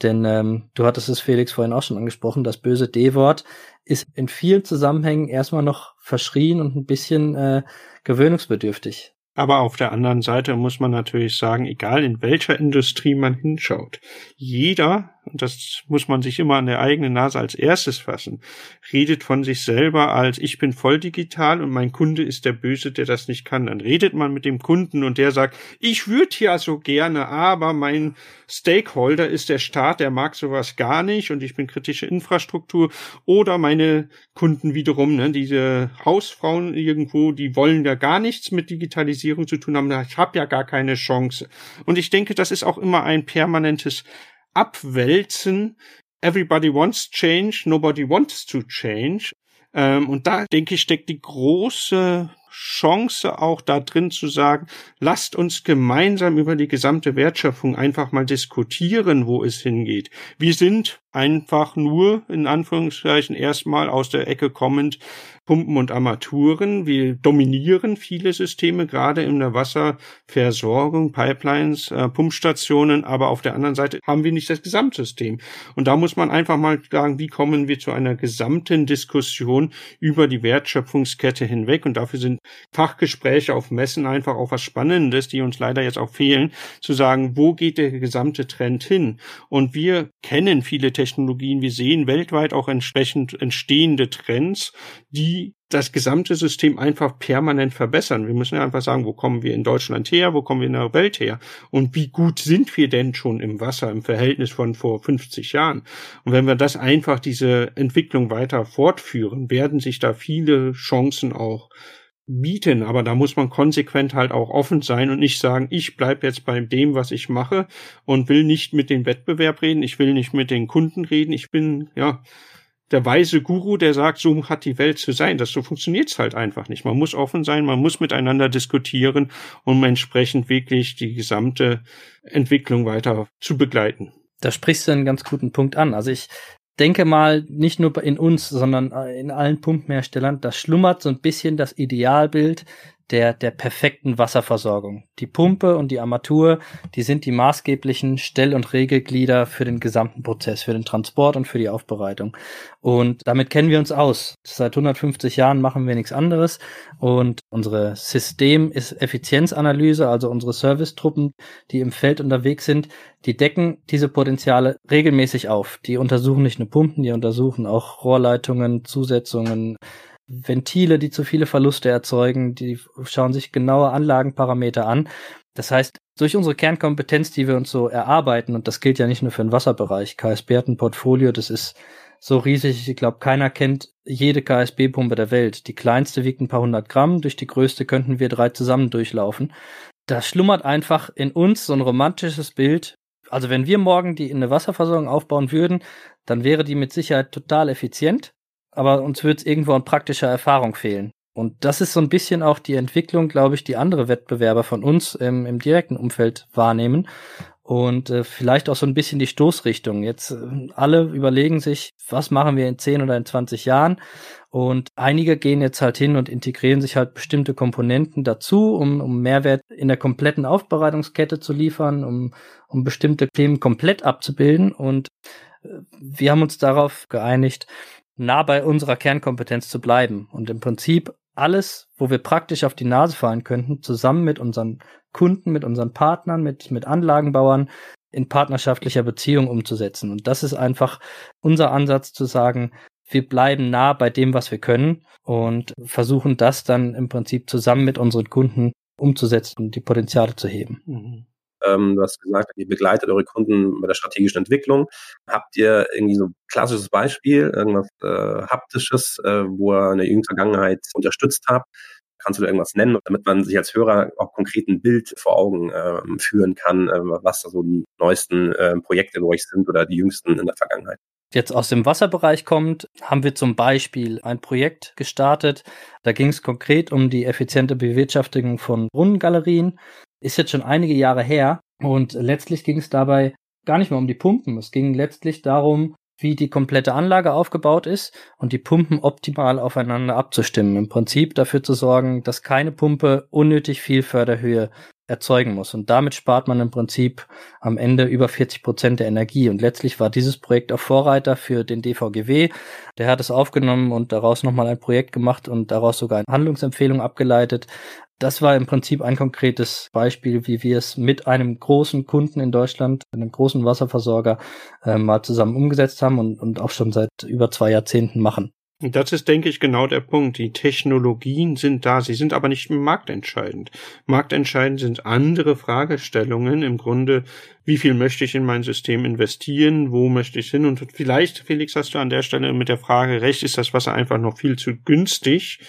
Denn ähm, du hattest es, Felix, vorhin auch schon angesprochen, das böse D-Wort ist in vielen Zusammenhängen erstmal noch verschrien und ein bisschen äh, gewöhnungsbedürftig. Aber auf der anderen Seite muss man natürlich sagen, egal in welcher Industrie man hinschaut, jeder und das muss man sich immer an der eigenen Nase als erstes fassen, redet von sich selber als ich bin voll digital und mein Kunde ist der Böse, der das nicht kann. Dann redet man mit dem Kunden und der sagt, ich würde ja so gerne, aber mein Stakeholder ist der Staat, der mag sowas gar nicht und ich bin kritische Infrastruktur oder meine Kunden wiederum, ne, diese Hausfrauen irgendwo, die wollen ja gar nichts mit Digitalisierung zu tun haben. Ich habe ja gar keine Chance. Und ich denke, das ist auch immer ein permanentes abwälzen. Everybody wants change, nobody wants to change. Ähm, und da, denke ich, steckt die große Chance auch da drin zu sagen, lasst uns gemeinsam über die gesamte Wertschöpfung einfach mal diskutieren, wo es hingeht. Wir sind einfach nur, in Anführungszeichen, erstmal aus der Ecke kommend, Pumpen und Armaturen. Wir dominieren viele Systeme, gerade in der Wasserversorgung, Pipelines, äh, Pumpstationen, aber auf der anderen Seite haben wir nicht das Gesamtsystem. Und da muss man einfach mal sagen, wie kommen wir zu einer gesamten Diskussion über die Wertschöpfungskette hinweg. Und dafür sind Fachgespräche auf Messen einfach auch was Spannendes, die uns leider jetzt auch fehlen, zu sagen, wo geht der gesamte Trend hin? Und wir kennen viele Technologien. Wir sehen weltweit auch entsprechend entstehende Trends, die das gesamte System einfach permanent verbessern. Wir müssen ja einfach sagen, wo kommen wir in Deutschland her, wo kommen wir in der Welt her und wie gut sind wir denn schon im Wasser im Verhältnis von vor 50 Jahren. Und wenn wir das einfach diese Entwicklung weiter fortführen, werden sich da viele Chancen auch bieten, aber da muss man konsequent halt auch offen sein und nicht sagen, ich bleib jetzt bei dem, was ich mache und will nicht mit dem Wettbewerb reden, ich will nicht mit den Kunden reden, ich bin ja der weise Guru, der sagt, so hat die Welt zu sein. Das so funktioniert's halt einfach nicht. Man muss offen sein, man muss miteinander diskutieren, um entsprechend wirklich die gesamte Entwicklung weiter zu begleiten. Da sprichst du einen ganz guten Punkt an. Also ich denke mal, nicht nur in uns, sondern äh, in allen Pumpherstellern, da schlummert so ein bisschen das Idealbild der, der perfekten Wasserversorgung. Die Pumpe und die Armatur, die sind die maßgeblichen Stell- und Regelglieder für den gesamten Prozess, für den Transport und für die Aufbereitung. Und damit kennen wir uns aus. Seit 150 Jahren machen wir nichts anderes. Und unsere System ist Effizienzanalyse, also unsere Servicetruppen, die im Feld unterwegs sind, die decken diese Potenziale regelmäßig auf. Die untersuchen nicht nur Pumpen, die untersuchen auch Rohrleitungen, Zusetzungen, Ventile, die zu viele Verluste erzeugen, die schauen sich genaue Anlagenparameter an. Das heißt, durch unsere Kernkompetenz, die wir uns so erarbeiten, und das gilt ja nicht nur für den Wasserbereich, KSB hat ein Portfolio, das ist so riesig, ich glaube, keiner kennt jede KSB-Pumpe der Welt. Die kleinste wiegt ein paar hundert Gramm, durch die größte könnten wir drei zusammen durchlaufen. Da schlummert einfach in uns so ein romantisches Bild. Also wenn wir morgen die in eine Wasserversorgung aufbauen würden, dann wäre die mit Sicherheit total effizient aber uns wird irgendwo an praktischer Erfahrung fehlen. Und das ist so ein bisschen auch die Entwicklung, glaube ich, die andere Wettbewerber von uns im, im direkten Umfeld wahrnehmen. Und äh, vielleicht auch so ein bisschen die Stoßrichtung. Jetzt äh, alle überlegen sich, was machen wir in 10 oder in 20 Jahren? Und einige gehen jetzt halt hin und integrieren sich halt bestimmte Komponenten dazu, um, um Mehrwert in der kompletten Aufbereitungskette zu liefern, um, um bestimmte Themen komplett abzubilden. Und äh, wir haben uns darauf geeinigt, nah bei unserer Kernkompetenz zu bleiben und im Prinzip alles, wo wir praktisch auf die Nase fallen könnten, zusammen mit unseren Kunden, mit unseren Partnern, mit, mit Anlagenbauern in partnerschaftlicher Beziehung umzusetzen. Und das ist einfach unser Ansatz zu sagen, wir bleiben nah bei dem, was wir können und versuchen das dann im Prinzip zusammen mit unseren Kunden umzusetzen und die Potenziale zu heben. Mhm. Ähm, du hast gesagt, ihr begleitet eure Kunden bei der strategischen Entwicklung. Habt ihr irgendwie so ein klassisches Beispiel, irgendwas äh, Haptisches, äh, wo ihr in der jüngsten Vergangenheit unterstützt habt? Kannst du da irgendwas nennen, damit man sich als Hörer auch konkret ein Bild vor Augen äh, führen kann, äh, was da so die neuesten äh, Projekte bei euch sind oder die jüngsten in der Vergangenheit? jetzt aus dem Wasserbereich kommt, haben wir zum Beispiel ein Projekt gestartet. Da ging es konkret um die effiziente Bewirtschaftung von Brunnengalerien. Ist jetzt schon einige Jahre her und letztlich ging es dabei gar nicht mehr um die Pumpen. Es ging letztlich darum, wie die komplette Anlage aufgebaut ist und die Pumpen optimal aufeinander abzustimmen. Im Prinzip dafür zu sorgen, dass keine Pumpe unnötig viel Förderhöhe erzeugen muss. Und damit spart man im Prinzip am Ende über 40 Prozent der Energie. Und letztlich war dieses Projekt auch Vorreiter für den DVGW. Der hat es aufgenommen und daraus nochmal ein Projekt gemacht und daraus sogar eine Handlungsempfehlung abgeleitet. Das war im Prinzip ein konkretes Beispiel, wie wir es mit einem großen Kunden in Deutschland, einem großen Wasserversorger, äh, mal zusammen umgesetzt haben und, und auch schon seit über zwei Jahrzehnten machen. Das ist, denke ich, genau der Punkt. Die Technologien sind da, sie sind aber nicht marktentscheidend. Marktentscheidend sind andere Fragestellungen. Im Grunde, wie viel möchte ich in mein System investieren, wo möchte ich hin? Und vielleicht, Felix, hast du an der Stelle mit der Frage recht, ist das Wasser einfach noch viel zu günstig,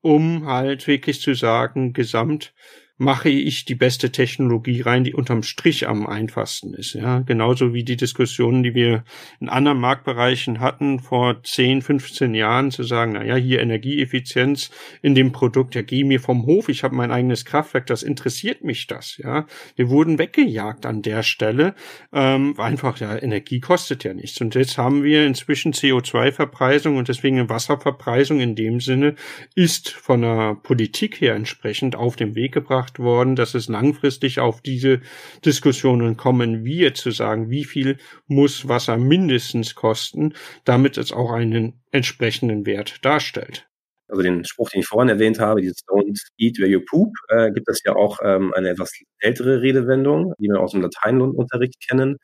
um halt wirklich zu sagen, gesamt mache ich die beste Technologie rein, die unterm Strich am einfachsten ist. Ja, genauso wie die Diskussionen, die wir in anderen Marktbereichen hatten vor 10, 15 Jahren, zu sagen, na ja, hier Energieeffizienz in dem Produkt, ja, geh mir vom Hof, ich habe mein eigenes Kraftwerk, das interessiert mich das. Ja, wir wurden weggejagt an der Stelle, ähm, einfach ja, Energie kostet ja nichts. Und jetzt haben wir inzwischen CO2-Verpreisung und deswegen Wasserverpreisung in dem Sinne ist von der Politik her entsprechend auf den Weg gebracht gemacht worden, dass es langfristig auf diese Diskussionen kommen wird, zu sagen, wie viel muss Wasser mindestens kosten, damit es auch einen entsprechenden Wert darstellt also den Spruch, den ich vorhin erwähnt habe, dieses Don't eat where you poop, äh, gibt es ja auch ähm, eine etwas ältere Redewendung, die wir aus dem Lateinunterricht kennen.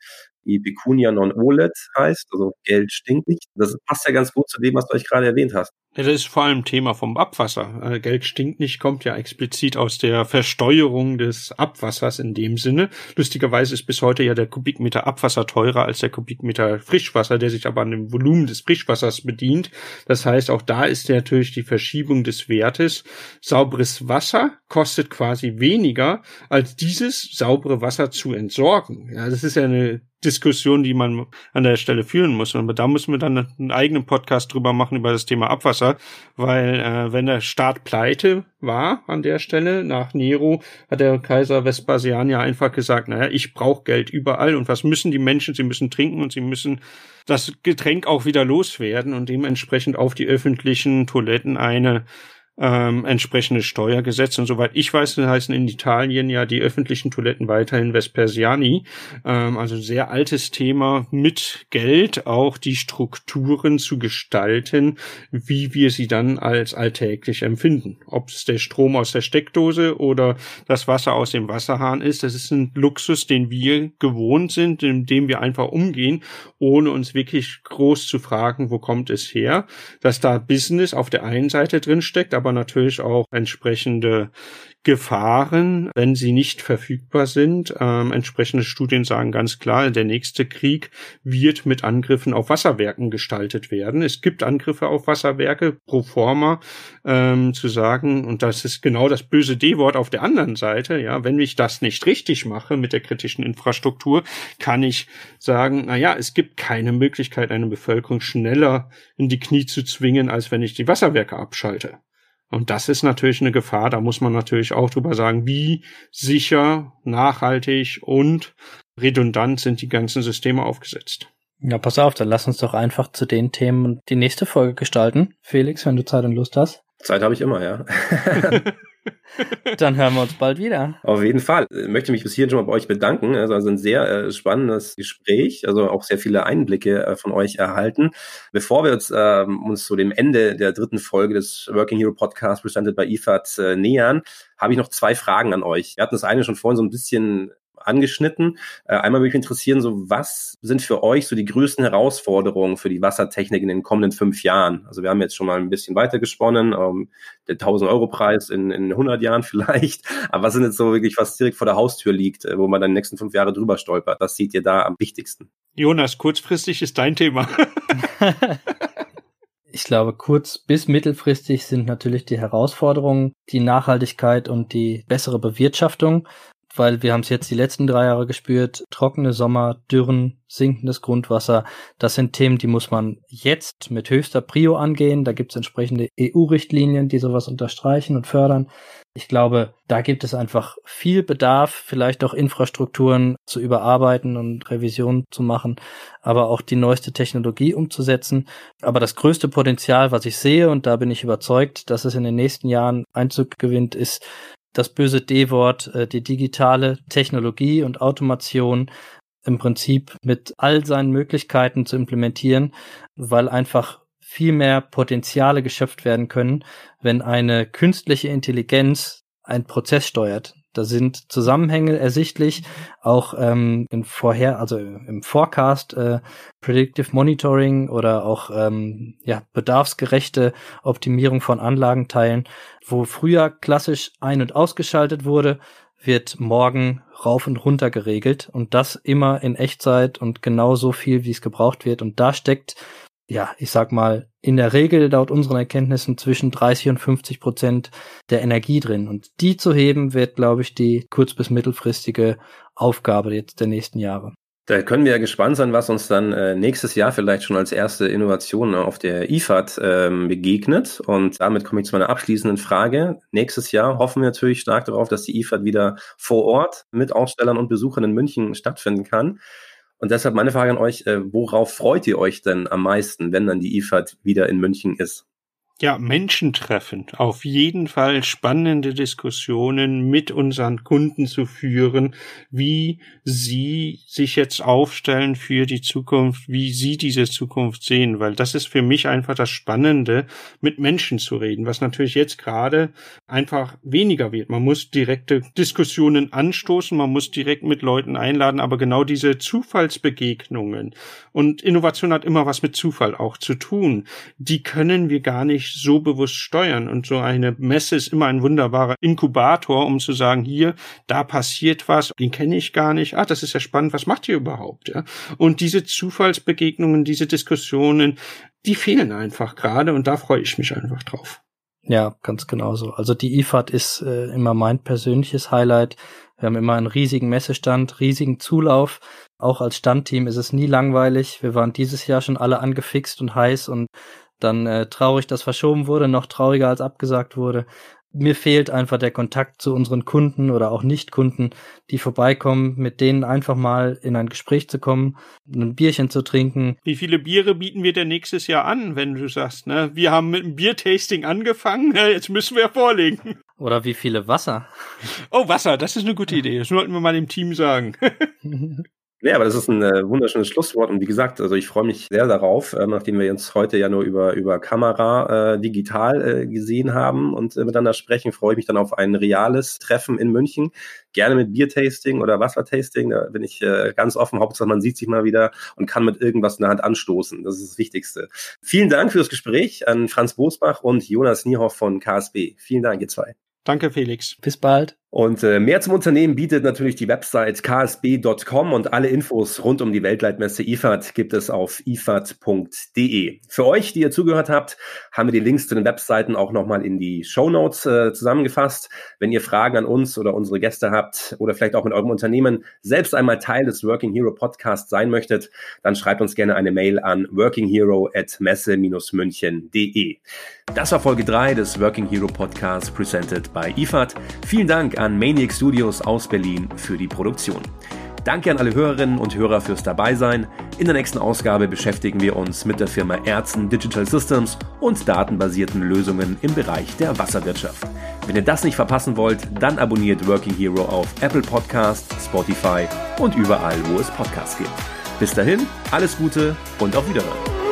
die Pecunia non olet heißt, also Geld stinkt nicht. Das passt ja ganz gut zu dem, was du euch gerade erwähnt hast. Ja, das ist vor allem Thema vom Abwasser. Äh, Geld stinkt nicht, kommt ja explizit aus der Versteuerung des Abwassers in dem Sinne. Lustigerweise ist bis heute ja der Kubikmeter Abwasser teurer als der Kubikmeter Frischwasser, der sich aber an dem Volumen des Frischwassers bedient. Das heißt, auch da ist natürlich die Verschiebung des Wertes. Sauberes Wasser kostet quasi weniger, als dieses saubere Wasser zu entsorgen. Ja, das ist ja eine Diskussion, die man an der Stelle führen muss. Und da müssen wir dann einen eigenen Podcast drüber machen über das Thema Abwasser, weil äh, wenn der Staat pleite war an der Stelle nach Nero, hat der Kaiser Vespasian ja einfach gesagt, naja, ich brauche Geld überall und was müssen die Menschen? Sie müssen trinken und sie müssen das Getränk auch wieder loswerden und dementsprechend auf die öffentlichen Toiletten eine ähm, entsprechende Steuergesetze. Und soweit ich weiß, heißen in Italien ja die öffentlichen Toiletten weiterhin Vespersiani. Ähm, also sehr altes Thema mit Geld auch die Strukturen zu gestalten, wie wir sie dann als alltäglich empfinden. Ob es der Strom aus der Steckdose oder das Wasser aus dem Wasserhahn ist, das ist ein Luxus, den wir gewohnt sind, in dem wir einfach umgehen, ohne uns wirklich groß zu fragen, wo kommt es her. Dass da Business auf der einen Seite drin steckt, aber aber natürlich auch entsprechende Gefahren, wenn sie nicht verfügbar sind. Ähm, entsprechende Studien sagen ganz klar, der nächste Krieg wird mit Angriffen auf Wasserwerken gestaltet werden. Es gibt Angriffe auf Wasserwerke pro forma ähm, zu sagen, und das ist genau das böse D-Wort auf der anderen Seite. Ja, wenn ich das nicht richtig mache mit der kritischen Infrastruktur, kann ich sagen, na ja, es gibt keine Möglichkeit, eine Bevölkerung schneller in die Knie zu zwingen, als wenn ich die Wasserwerke abschalte. Und das ist natürlich eine Gefahr. Da muss man natürlich auch drüber sagen, wie sicher, nachhaltig und redundant sind die ganzen Systeme aufgesetzt. Ja, pass auf, dann lass uns doch einfach zu den Themen die nächste Folge gestalten. Felix, wenn du Zeit und Lust hast. Zeit habe ich immer, ja. Dann hören wir uns bald wieder. Auf jeden Fall. Ich möchte mich bis hierhin schon mal bei euch bedanken. Also, also ein sehr äh, spannendes Gespräch, also auch sehr viele Einblicke äh, von euch erhalten. Bevor wir uns, äh, uns zu dem Ende der dritten Folge des Working Hero Podcast presented by IFAD äh, nähern, habe ich noch zwei Fragen an euch. Wir hatten das eine schon vorhin so ein bisschen angeschnitten. Äh, einmal würde mich interessieren, so was sind für euch so die größten Herausforderungen für die Wassertechnik in den kommenden fünf Jahren? Also wir haben jetzt schon mal ein bisschen weiter gesponnen, ähm, der 1000 Euro Preis in, in 100 Jahren vielleicht. Aber was sind jetzt so wirklich, was direkt vor der Haustür liegt, äh, wo man dann die nächsten fünf Jahre drüber stolpert? Was seht ihr da am wichtigsten? Jonas, kurzfristig ist dein Thema. Ich glaube, kurz- bis mittelfristig sind natürlich die Herausforderungen die Nachhaltigkeit und die bessere Bewirtschaftung weil wir haben es jetzt die letzten drei Jahre gespürt, trockene Sommer, Dürren, sinkendes Grundwasser, das sind Themen, die muss man jetzt mit höchster Prio angehen. Da gibt es entsprechende EU-Richtlinien, die sowas unterstreichen und fördern. Ich glaube, da gibt es einfach viel Bedarf, vielleicht auch Infrastrukturen zu überarbeiten und Revisionen zu machen, aber auch die neueste Technologie umzusetzen. Aber das größte Potenzial, was ich sehe, und da bin ich überzeugt, dass es in den nächsten Jahren Einzug gewinnt, ist das böse D-Wort, äh, die digitale Technologie und Automation im Prinzip mit all seinen Möglichkeiten zu implementieren, weil einfach viel mehr Potenziale geschöpft werden können, wenn eine künstliche Intelligenz einen Prozess steuert. Da sind Zusammenhänge ersichtlich, auch ähm, in vorher, also im Forecast, äh, Predictive Monitoring oder auch ähm, ja bedarfsgerechte Optimierung von Anlagenteilen, wo früher klassisch ein- und ausgeschaltet wurde, wird morgen rauf und runter geregelt. Und das immer in Echtzeit und genau so viel, wie es gebraucht wird. Und da steckt ja, ich sag mal, in der Regel laut unseren Erkenntnissen zwischen 30 und 50 Prozent der Energie drin. Und die zu heben wird, glaube ich, die kurz- bis mittelfristige Aufgabe jetzt der nächsten Jahre. Da können wir ja gespannt sein, was uns dann äh, nächstes Jahr vielleicht schon als erste Innovation auf der IFAD ähm, begegnet. Und damit komme ich zu meiner abschließenden Frage. Nächstes Jahr hoffen wir natürlich stark darauf, dass die IFAD wieder vor Ort mit Ausstellern und Besuchern in München stattfinden kann. Und deshalb meine Frage an euch, äh, worauf freut ihr euch denn am meisten, wenn dann die IFAD wieder in München ist? Ja, Menschen treffen. Auf jeden Fall spannende Diskussionen mit unseren Kunden zu führen, wie sie sich jetzt aufstellen für die Zukunft, wie sie diese Zukunft sehen, weil das ist für mich einfach das Spannende, mit Menschen zu reden, was natürlich jetzt gerade einfach weniger wird. Man muss direkte Diskussionen anstoßen, man muss direkt mit Leuten einladen, aber genau diese Zufallsbegegnungen und Innovation hat immer was mit Zufall auch zu tun, die können wir gar nicht so bewusst steuern. Und so eine Messe ist immer ein wunderbarer Inkubator, um zu sagen, hier, da passiert was, den kenne ich gar nicht. Ah, das ist ja spannend, was macht ihr überhaupt? Ja? Und diese Zufallsbegegnungen, diese Diskussionen, die fehlen einfach gerade und da freue ich mich einfach drauf. Ja, ganz genauso. Also die IFAD ist äh, immer mein persönliches Highlight. Wir haben immer einen riesigen Messestand, riesigen Zulauf. Auch als Standteam ist es nie langweilig. Wir waren dieses Jahr schon alle angefixt und heiß und dann äh, traurig, dass verschoben wurde, noch trauriger als abgesagt wurde. Mir fehlt einfach der Kontakt zu unseren Kunden oder auch Nicht-Kunden, die vorbeikommen, mit denen einfach mal in ein Gespräch zu kommen, ein Bierchen zu trinken. Wie viele Biere bieten wir denn nächstes Jahr an, wenn du sagst, ne? Wir haben mit einem Biertasting angefangen, jetzt müssen wir vorlegen. Oder wie viele Wasser? Oh, Wasser, das ist eine gute Idee. Das sollten wir mal dem Team sagen. Ja, aber das ist ein äh, wunderschönes Schlusswort. Und wie gesagt, also ich freue mich sehr darauf, äh, nachdem wir uns heute ja nur über, über Kamera äh, digital äh, gesehen haben und äh, miteinander sprechen, freue ich mich dann auf ein reales Treffen in München. Gerne mit Biertasting oder Wassertasting. Da bin ich äh, ganz offen. Hauptsache, man sieht sich mal wieder und kann mit irgendwas in der Hand anstoßen. Das ist das Wichtigste. Vielen Dank für das Gespräch an Franz Bosbach und Jonas Niehoff von KSB. Vielen Dank, ihr zwei. Danke, Felix. Bis bald. Und äh, mehr zum Unternehmen bietet natürlich die Website ksb.com und alle Infos rund um die Weltleitmesse IFAD gibt es auf ifad.de. Für euch, die ihr zugehört habt, haben wir die Links zu den Webseiten auch nochmal in die Show Notes äh, zusammengefasst. Wenn ihr Fragen an uns oder unsere Gäste habt oder vielleicht auch mit eurem Unternehmen selbst einmal Teil des Working Hero Podcasts sein möchtet, dann schreibt uns gerne eine Mail an workinghero at messe-münchen.de. Das war Folge 3 des Working Hero Podcasts presented by IFAD. Vielen Dank an Maniac Studios aus Berlin für die Produktion. Danke an alle Hörerinnen und Hörer fürs Dabeisein. In der nächsten Ausgabe beschäftigen wir uns mit der Firma Ärzten Digital Systems und datenbasierten Lösungen im Bereich der Wasserwirtschaft. Wenn ihr das nicht verpassen wollt, dann abonniert Working Hero auf Apple Podcasts, Spotify und überall, wo es Podcasts gibt. Bis dahin, alles Gute und auf Wiederhören.